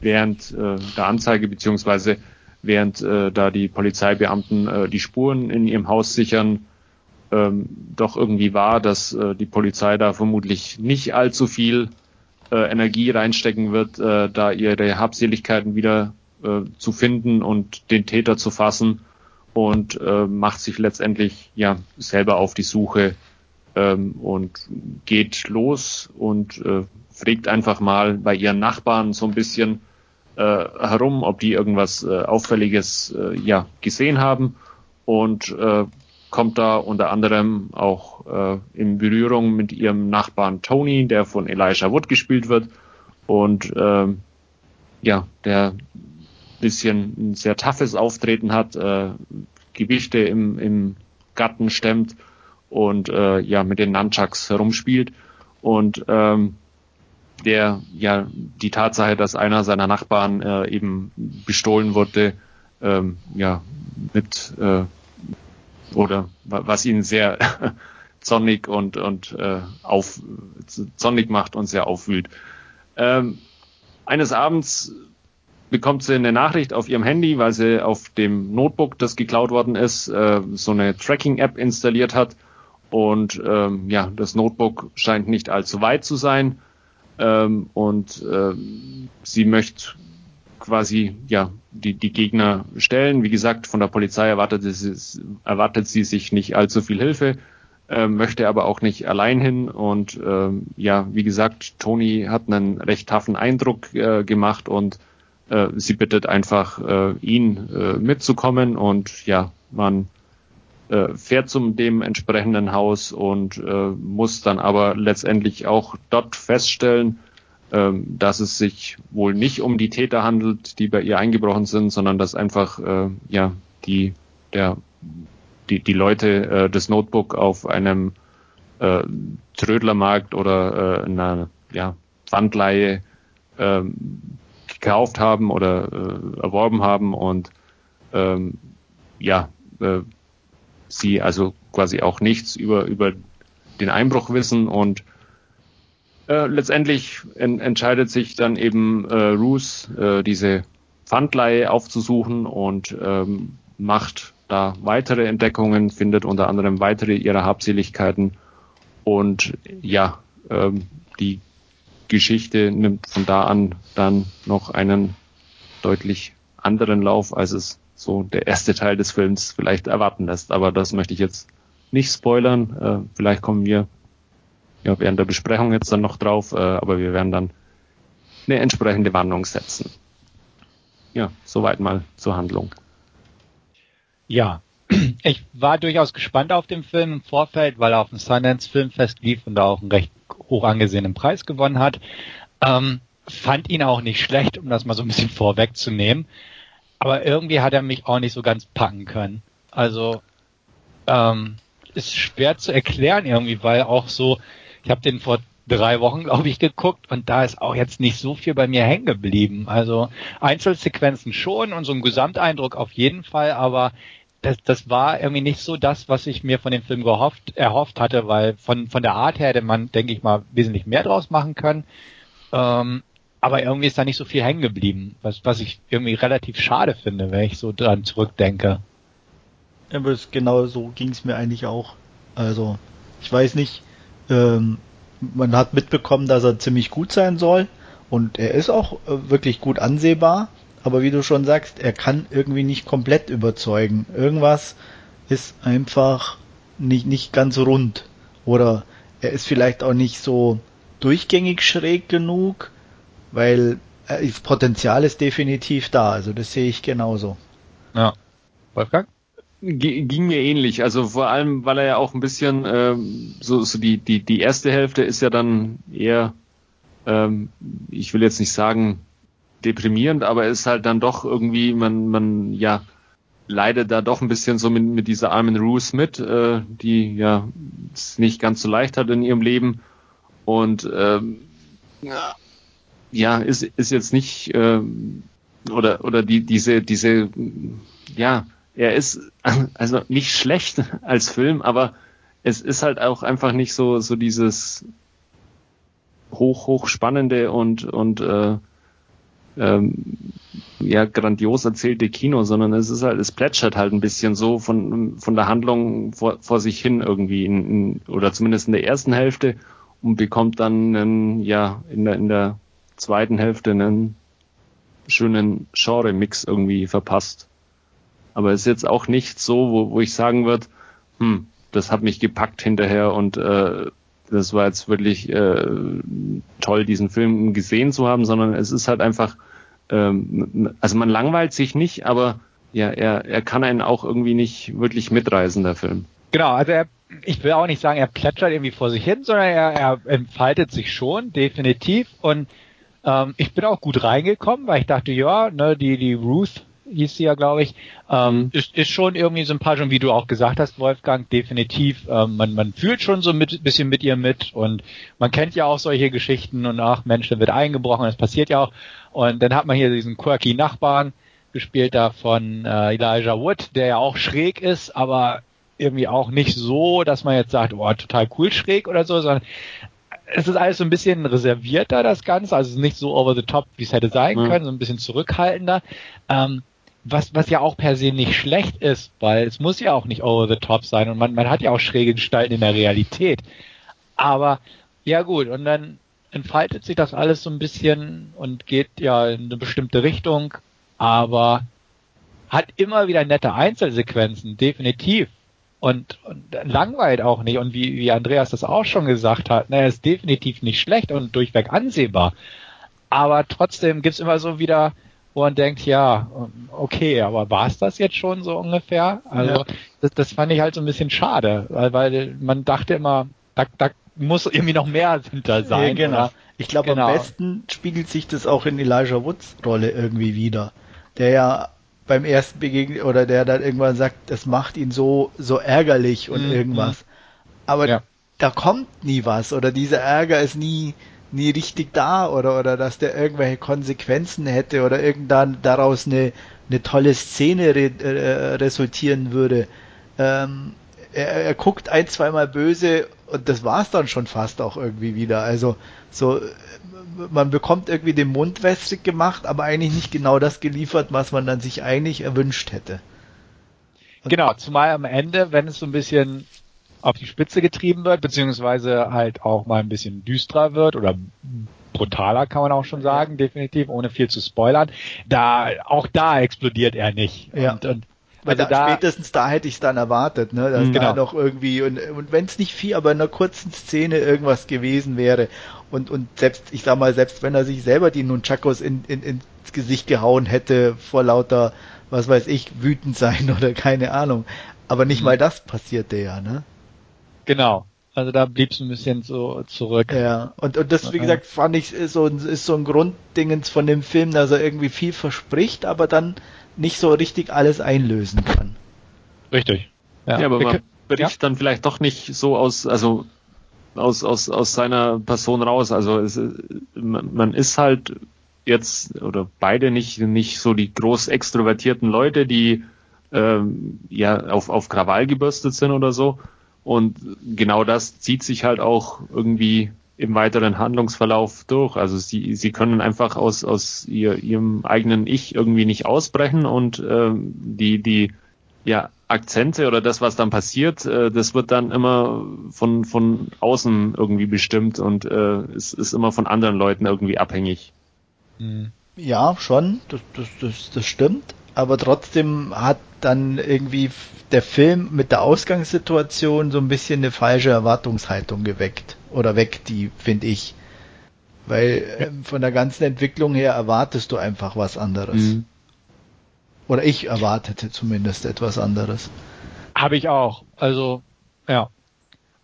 während äh, der Anzeige beziehungsweise während äh, da die Polizeibeamten äh, die Spuren in ihrem Haus sichern, ähm, doch irgendwie wahr, dass äh, die Polizei da vermutlich nicht allzu viel äh, Energie reinstecken wird, äh, da ihre Habseligkeiten wieder äh, zu finden und den Täter zu fassen und äh, macht sich letztendlich ja selber auf die Suche ähm, und geht los und äh, fragt einfach mal bei ihren Nachbarn so ein bisschen, äh, herum, ob die irgendwas äh, Auffälliges äh, ja gesehen haben. Und äh, kommt da unter anderem auch äh, in Berührung mit ihrem Nachbarn Tony, der von Elijah Wood gespielt wird. Und äh, ja, der bisschen ein sehr toughes Auftreten hat, äh, Gewichte im, im Garten stemmt und äh, ja mit den Nunchucks herumspielt. Und ähm, der ja die Tatsache, dass einer seiner Nachbarn äh, eben bestohlen wurde, ähm, ja mit äh, oder was ihn sehr zornig und und äh, auf zornig macht und sehr aufwühlt. Ähm, eines Abends bekommt sie eine Nachricht auf ihrem Handy, weil sie auf dem Notebook, das geklaut worden ist, äh, so eine Tracking-App installiert hat. Und ähm, ja, das Notebook scheint nicht allzu weit zu sein ähm, und äh, sie möchte quasi ja die, die Gegner stellen. Wie gesagt, von der Polizei erwartet sie, erwartet sie sich nicht allzu viel Hilfe, äh, möchte aber auch nicht allein hin. Und äh, ja, wie gesagt, Tony hat einen recht taffen Eindruck äh, gemacht und äh, sie bittet einfach äh, ihn äh, mitzukommen und ja, man äh, fährt zum dem entsprechenden Haus und äh, muss dann aber letztendlich auch dort feststellen, äh, dass es sich wohl nicht um die Täter handelt, die bei ihr eingebrochen sind, sondern dass einfach äh, ja die der die die Leute äh, das Notebook auf einem äh, Trödlermarkt oder in einer ja, Pfandleihe äh, gekauft haben oder erworben haben und ähm, ja, sie also quasi auch nichts über, über den Einbruch wissen und äh, letztendlich en entscheidet sich dann eben äh, Roos, äh, diese Pfandleihe aufzusuchen und ähm, macht da weitere Entdeckungen, findet unter anderem weitere ihrer Habseligkeiten und ja, ähm, die Geschichte nimmt von da an dann noch einen deutlich anderen Lauf, als es so der erste Teil des Films vielleicht erwarten lässt. Aber das möchte ich jetzt nicht spoilern. Äh, vielleicht kommen wir ja, während der Besprechung jetzt dann noch drauf, äh, aber wir werden dann eine entsprechende Warnung setzen. Ja, soweit mal zur Handlung. Ja, ich war durchaus gespannt auf den Film im Vorfeld, weil er auf dem Sundance Filmfest lief und da auch einen recht hoch angesehenen Preis gewonnen hat. Ähm, fand ihn auch nicht schlecht, um das mal so ein bisschen vorwegzunehmen. Aber irgendwie hat er mich auch nicht so ganz packen können. Also ähm, ist schwer zu erklären irgendwie, weil auch so, ich habe den vor drei Wochen, glaube ich, geguckt und da ist auch jetzt nicht so viel bei mir hängen geblieben. Also Einzelsequenzen schon und so ein Gesamteindruck auf jeden Fall, aber das, das war irgendwie nicht so das, was ich mir von dem Film gehofft, erhofft hatte, weil von, von der Art her hätte man, denke ich mal, wesentlich mehr draus machen können. Ähm, aber irgendwie ist da nicht so viel hängen geblieben, was, was ich irgendwie relativ schade finde, wenn ich so dran zurückdenke. Aber genau so ging es mir eigentlich auch. Also, ich weiß nicht, ähm, man hat mitbekommen, dass er ziemlich gut sein soll und er ist auch äh, wirklich gut ansehbar, aber wie du schon sagst, er kann irgendwie nicht komplett überzeugen. Irgendwas ist einfach nicht, nicht ganz rund oder er ist vielleicht auch nicht so durchgängig schräg genug weil äh, das Potenzial ist definitiv da. Also das sehe ich genauso. Ja. Wolfgang? G ging mir ähnlich. Also vor allem, weil er ja auch ein bisschen ähm, so, so die die die erste Hälfte ist ja dann eher, ähm, ich will jetzt nicht sagen deprimierend, aber ist halt dann doch irgendwie man man ja leidet da doch ein bisschen so mit, mit dieser armen Ruth mit, äh, die ja es nicht ganz so leicht hat in ihrem Leben und ähm, ja, ja, ist, ist jetzt nicht ähm, oder oder die diese diese ja, er ist also nicht schlecht als Film, aber es ist halt auch einfach nicht so so dieses hoch hoch spannende und und äh, ähm, ja grandios erzählte Kino, sondern es ist halt es plätschert halt ein bisschen so von von der Handlung vor, vor sich hin irgendwie in, in, oder zumindest in der ersten Hälfte und bekommt dann einen, ja in der in der zweiten Hälfte einen schönen Genre-Mix irgendwie verpasst. Aber es ist jetzt auch nicht so, wo, wo ich sagen würde, hm, das hat mich gepackt hinterher und äh, das war jetzt wirklich äh, toll, diesen Film gesehen zu haben, sondern es ist halt einfach, ähm, also man langweilt sich nicht, aber ja, er, er kann einen auch irgendwie nicht wirklich mitreisen, der Film. Genau, also er, ich will auch nicht sagen, er plätschert irgendwie vor sich hin, sondern er, er entfaltet sich schon, definitiv. Und ähm, ich bin auch gut reingekommen, weil ich dachte, ja, ne, die, die Ruth hieß sie ja, glaube ich, ähm, mhm. ist, ist schon irgendwie sympathisch. Und wie du auch gesagt hast, Wolfgang, definitiv, ähm, man, man fühlt schon so ein bisschen mit ihr mit. Und man kennt ja auch solche Geschichten und ach Mensch, da wird eingebrochen, das passiert ja auch. Und dann hat man hier diesen quirky Nachbarn, gespielt da von äh, Elijah Wood, der ja auch schräg ist, aber irgendwie auch nicht so, dass man jetzt sagt, oh, total cool schräg oder so, sondern es ist alles so ein bisschen reservierter, das Ganze, also nicht so over the top, wie es hätte sein mhm. können, so ein bisschen zurückhaltender. Ähm, was, was ja auch per se nicht schlecht ist, weil es muss ja auch nicht over the top sein und man, man hat ja auch schräge Gestalten in der Realität. Aber ja gut, und dann entfaltet sich das alles so ein bisschen und geht ja in eine bestimmte Richtung, aber hat immer wieder nette Einzelsequenzen, definitiv und, und langweilt auch nicht. Und wie, wie Andreas das auch schon gesagt hat, naja, ist definitiv nicht schlecht und durchweg ansehbar. Aber trotzdem gibt's immer so wieder wo man denkt, ja, okay, aber war es das jetzt schon so ungefähr? Also ja. das, das fand ich halt so ein bisschen schade, weil, weil man dachte immer, da, da muss irgendwie noch mehr hinter sein. Ja, genau. Oder? Ich glaube, genau. am besten spiegelt sich das auch in Elijah Woods Rolle irgendwie wieder, der ja beim ersten Begegnen oder der dann irgendwann sagt, das macht ihn so so ärgerlich und mhm. irgendwas. Aber ja. da kommt nie was oder dieser Ärger ist nie nie richtig da oder oder dass der irgendwelche Konsequenzen hätte oder irgendwann daraus eine eine tolle Szene re, äh, resultieren würde. Ähm, er, er guckt ein, zweimal böse und das war's dann schon fast auch irgendwie wieder. Also so man bekommt irgendwie den Mund wässrig gemacht, aber eigentlich nicht genau das geliefert, was man dann sich eigentlich erwünscht hätte. Und genau, zumal am Ende, wenn es so ein bisschen auf die Spitze getrieben wird, beziehungsweise halt auch mal ein bisschen düsterer wird oder brutaler kann man auch schon sagen, definitiv, ohne viel zu spoilern. Da, auch da explodiert er nicht. Ja. Und, und also da, da, spätestens da hätte ich es dann erwartet, ne? Dass genau. da noch irgendwie und, und wenn es nicht viel, aber in einer kurzen Szene irgendwas gewesen wäre und und selbst ich sag mal selbst wenn er sich selber die Nunchakos in, in, ins Gesicht gehauen hätte vor lauter was weiß ich wütend sein oder keine Ahnung, aber nicht mhm. mal das passierte ja, ne? Genau. Also da blieb es ein bisschen so zurück. Ja, und, und das, wie gesagt, fand ich, ist so, ist so ein Grunddingens von dem Film, dass er irgendwie viel verspricht, aber dann nicht so richtig alles einlösen kann. Richtig. Ja, ja aber man bricht ja? dann vielleicht doch nicht so aus, also aus, aus, aus seiner Person raus. Also es, man ist halt jetzt oder beide nicht, nicht so die groß extrovertierten Leute, die ähm, ja auf, auf Krawall gebürstet sind oder so. Und genau das zieht sich halt auch irgendwie im weiteren Handlungsverlauf durch. Also sie, sie können einfach aus, aus ihr, ihrem eigenen Ich irgendwie nicht ausbrechen und ähm, die, die ja, Akzente oder das, was dann passiert, äh, das wird dann immer von, von außen irgendwie bestimmt und äh, es ist immer von anderen Leuten irgendwie abhängig. Mhm. Ja, schon, das, das, das, das stimmt. Aber trotzdem hat dann irgendwie der Film mit der Ausgangssituation so ein bisschen eine falsche Erwartungshaltung geweckt oder weg, die finde ich. Weil ähm, von der ganzen Entwicklung her erwartest du einfach was anderes. Mhm. Oder ich erwartete zumindest etwas anderes. Habe ich auch. Also, ja.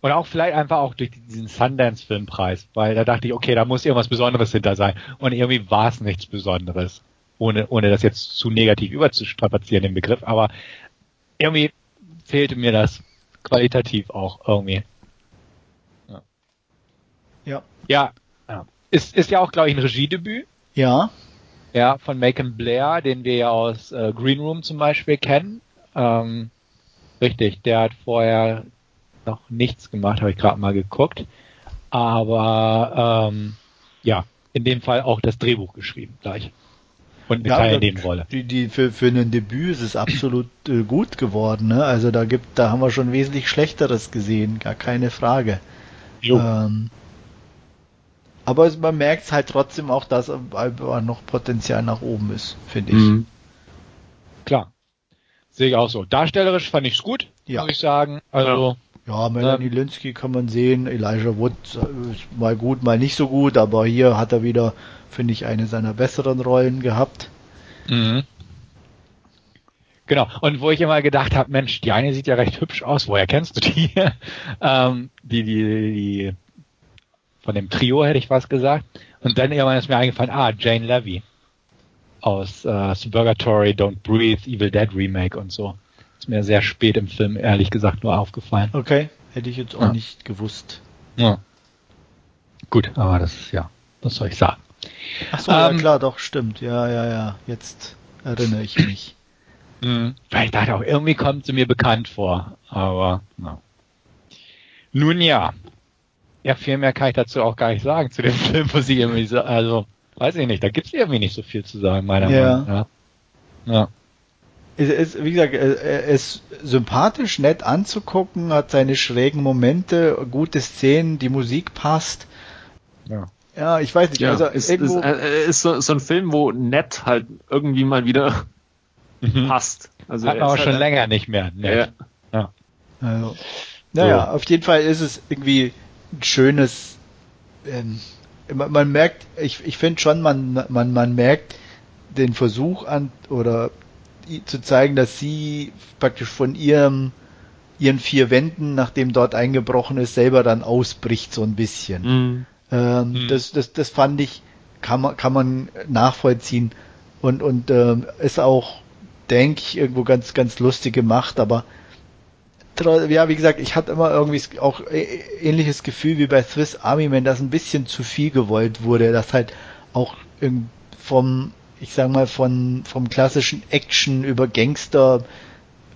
Und auch vielleicht einfach auch durch diesen Sundance-Filmpreis, weil da dachte ich, okay, da muss irgendwas Besonderes hinter sein. Und irgendwie war es nichts Besonderes. Ohne, ohne das jetzt zu negativ überzustrapazieren, den Begriff. Aber irgendwie fehlte mir das qualitativ auch irgendwie. Ja. Ja. ja. Ist, ist ja auch, glaube ich, ein Regiedebüt. Ja. Ja, von Macon Blair, den wir ja aus äh, Green Room zum Beispiel kennen. Ähm, richtig, der hat vorher noch nichts gemacht, habe ich gerade mal geguckt. Aber ähm, ja, in dem Fall auch das Drehbuch geschrieben gleich. Und eine ja, kleine Nebenrolle. Die, die für, für ein Debüt ist es absolut äh, gut geworden. Ne? Also da gibt, da haben wir schon wesentlich Schlechteres gesehen, gar keine Frage. Jo. Ähm, aber man merkt es halt trotzdem auch, dass noch Potenzial nach oben ist, finde ich. Mhm. Klar. Sehe ich auch so. Darstellerisch fand ich es gut, ja. muss ich sagen. Also. Ja, Melanie ähm, Linsky kann man sehen. Elijah Wood äh, ist mal gut, mal nicht so gut, aber hier hat er wieder, finde ich, eine seiner besseren Rollen gehabt. Mhm. Genau. Und wo ich immer gedacht habe, Mensch, die eine sieht ja recht hübsch aus. Woher kennst du die? ähm, die, die, die von dem Trio hätte ich was gesagt. Und dann irgendwann ist mir eingefallen, ah, Jane Levy aus äh, Suburgatory, Don't Breathe, Evil Dead Remake und so. Ist mir sehr spät im Film, ehrlich gesagt, nur aufgefallen. Okay, hätte ich jetzt auch ja. nicht gewusst. Ja. Gut, aber das ist ja, was soll ich sagen? Ach so, ähm, ja klar, doch, stimmt. Ja, ja, ja, jetzt erinnere ich mich. Mhm. Weil ich dachte auch, irgendwie kommt sie mir bekannt vor, aber na. Nun ja, ja, viel mehr kann ich dazu auch gar nicht sagen, zu dem Film, wo sie irgendwie so, also, weiß ich nicht, da gibt's irgendwie nicht so viel zu sagen, meiner ja. Meinung nach. Ja. ja. Es ist, wie gesagt, er ist sympathisch, nett anzugucken, hat seine schrägen Momente, gute Szenen, die Musik passt. Ja. Ja, ich weiß nicht. Ja, also ist, irgendwo ist, äh, ist so, so ein Film, wo nett halt irgendwie mal wieder mhm. passt. Also Hat man auch schon halt länger nicht mehr. Nett. Ja. ja. Also, naja, so. auf jeden Fall ist es irgendwie ein schönes, ähm, man, man, merkt, ich, ich finde schon, man, man, man merkt, den Versuch an oder zu zeigen, dass sie praktisch von ihrem ihren vier Wänden, nachdem dort eingebrochen ist, selber dann ausbricht so ein bisschen. Mhm. Ähm, mhm. Das, das, das fand ich, kann man, kann man nachvollziehen und, und ähm, ist auch, denke ich, irgendwo ganz, ganz lustig gemacht, aber ja, wie gesagt, ich hatte immer irgendwie auch ähnliches Gefühl wie bei Swiss Army Man, dass ein bisschen zu viel gewollt wurde, dass halt auch vom, ich sag mal, von, vom klassischen Action über Gangster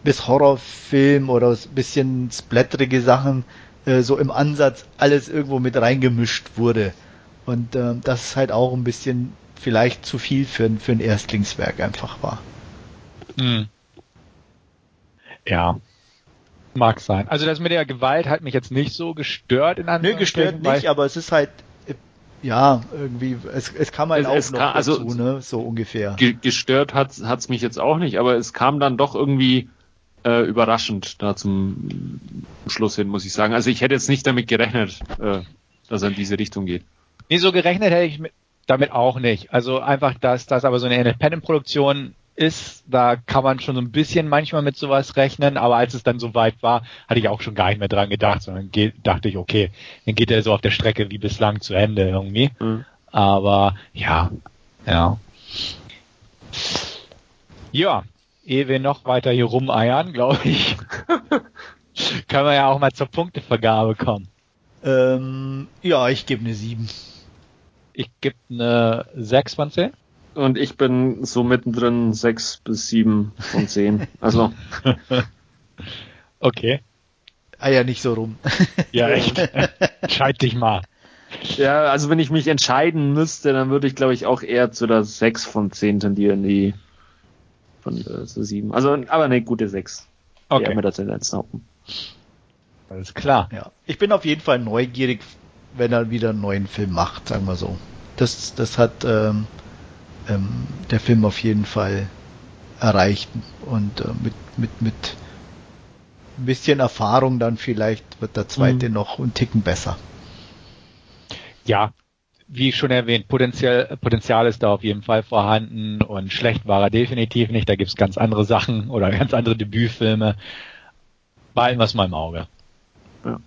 bis Horrorfilm oder ein bisschen splatterige Sachen äh, so im Ansatz alles irgendwo mit reingemischt wurde. Und äh, das ist halt auch ein bisschen vielleicht zu viel für, für ein Erstlingswerk einfach war. Mhm. Ja, mag sein. Also das mit der Gewalt hat mich jetzt nicht so gestört in einem. Nö, gestört nicht, aber es ist halt ja, irgendwie, es, es kam halt es, auch es noch kam, also dazu, ne? so ungefähr. Gestört hat es mich jetzt auch nicht, aber es kam dann doch irgendwie äh, überraschend da zum Schluss hin, muss ich sagen. Also ich hätte jetzt nicht damit gerechnet, äh, dass er in diese Richtung geht. Nee, so gerechnet hätte ich mit, damit auch nicht. Also einfach, dass das aber so eine Independent-Produktion ist, da kann man schon so ein bisschen manchmal mit sowas rechnen, aber als es dann so weit war, hatte ich auch schon gar nicht mehr dran gedacht, sondern dachte ich, okay, dann geht er so auf der Strecke wie bislang zu Ende irgendwie. Mhm. Aber ja, ja. Ja, ehe wir noch weiter hier rumeiern, glaube ich, können wir ja auch mal zur Punktevergabe kommen. Ähm, ja, ich gebe eine 7. Ich gebe eine 6 von 10. Und ich bin so mittendrin 6 bis 7 von 10. Also. okay. Ah ja, nicht so rum. ja, echt. Entscheid dich mal. Ja, also wenn ich mich entscheiden müsste, dann würde ich glaube ich auch eher zu der 6 von 10 tendieren, die von äh, so 7. Also, aber eine gute 6. Okay. Eher mit der Tendenz nach oben. Alles klar. Ja. Ich bin auf jeden Fall neugierig, wenn er wieder einen neuen Film macht, sagen wir so. Das, das hat ähm, ähm, der Film auf jeden Fall erreicht und äh, mit, mit, mit ein bisschen Erfahrung dann vielleicht wird der zweite mhm. noch einen Ticken besser. Ja, wie schon erwähnt, Potenzial, Potenzial ist da auf jeden Fall vorhanden und schlecht war er definitiv nicht. Da gibt's ganz andere Sachen oder ganz andere Debütfilme. Behalten wir es mal im Auge. Ja.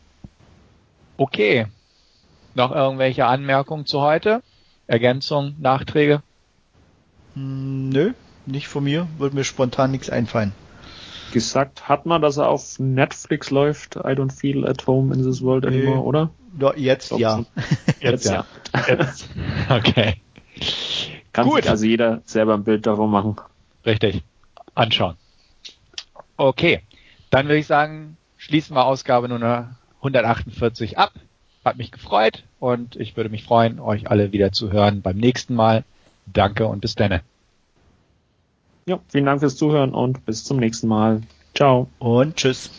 Okay. Noch irgendwelche Anmerkungen zu heute? Ergänzungen, Nachträge? Hm, nö, nicht von mir. Würde mir spontan nichts einfallen. Gesagt hat man, dass er auf Netflix läuft. I don't feel at home in this world anymore, nee. oder? Ja, jetzt ja. Jetzt, ja. Jetzt. Okay. Kann Gut. sich also jeder selber ein Bild davon machen. Richtig. Anschauen. Okay. Dann würde ich sagen, schließen wir Ausgabe Nummer 148 ab. Hat mich gefreut und ich würde mich freuen, euch alle wieder zu hören beim nächsten Mal. Danke und bis dann. Ja, vielen Dank fürs Zuhören und bis zum nächsten Mal. Ciao. Und tschüss.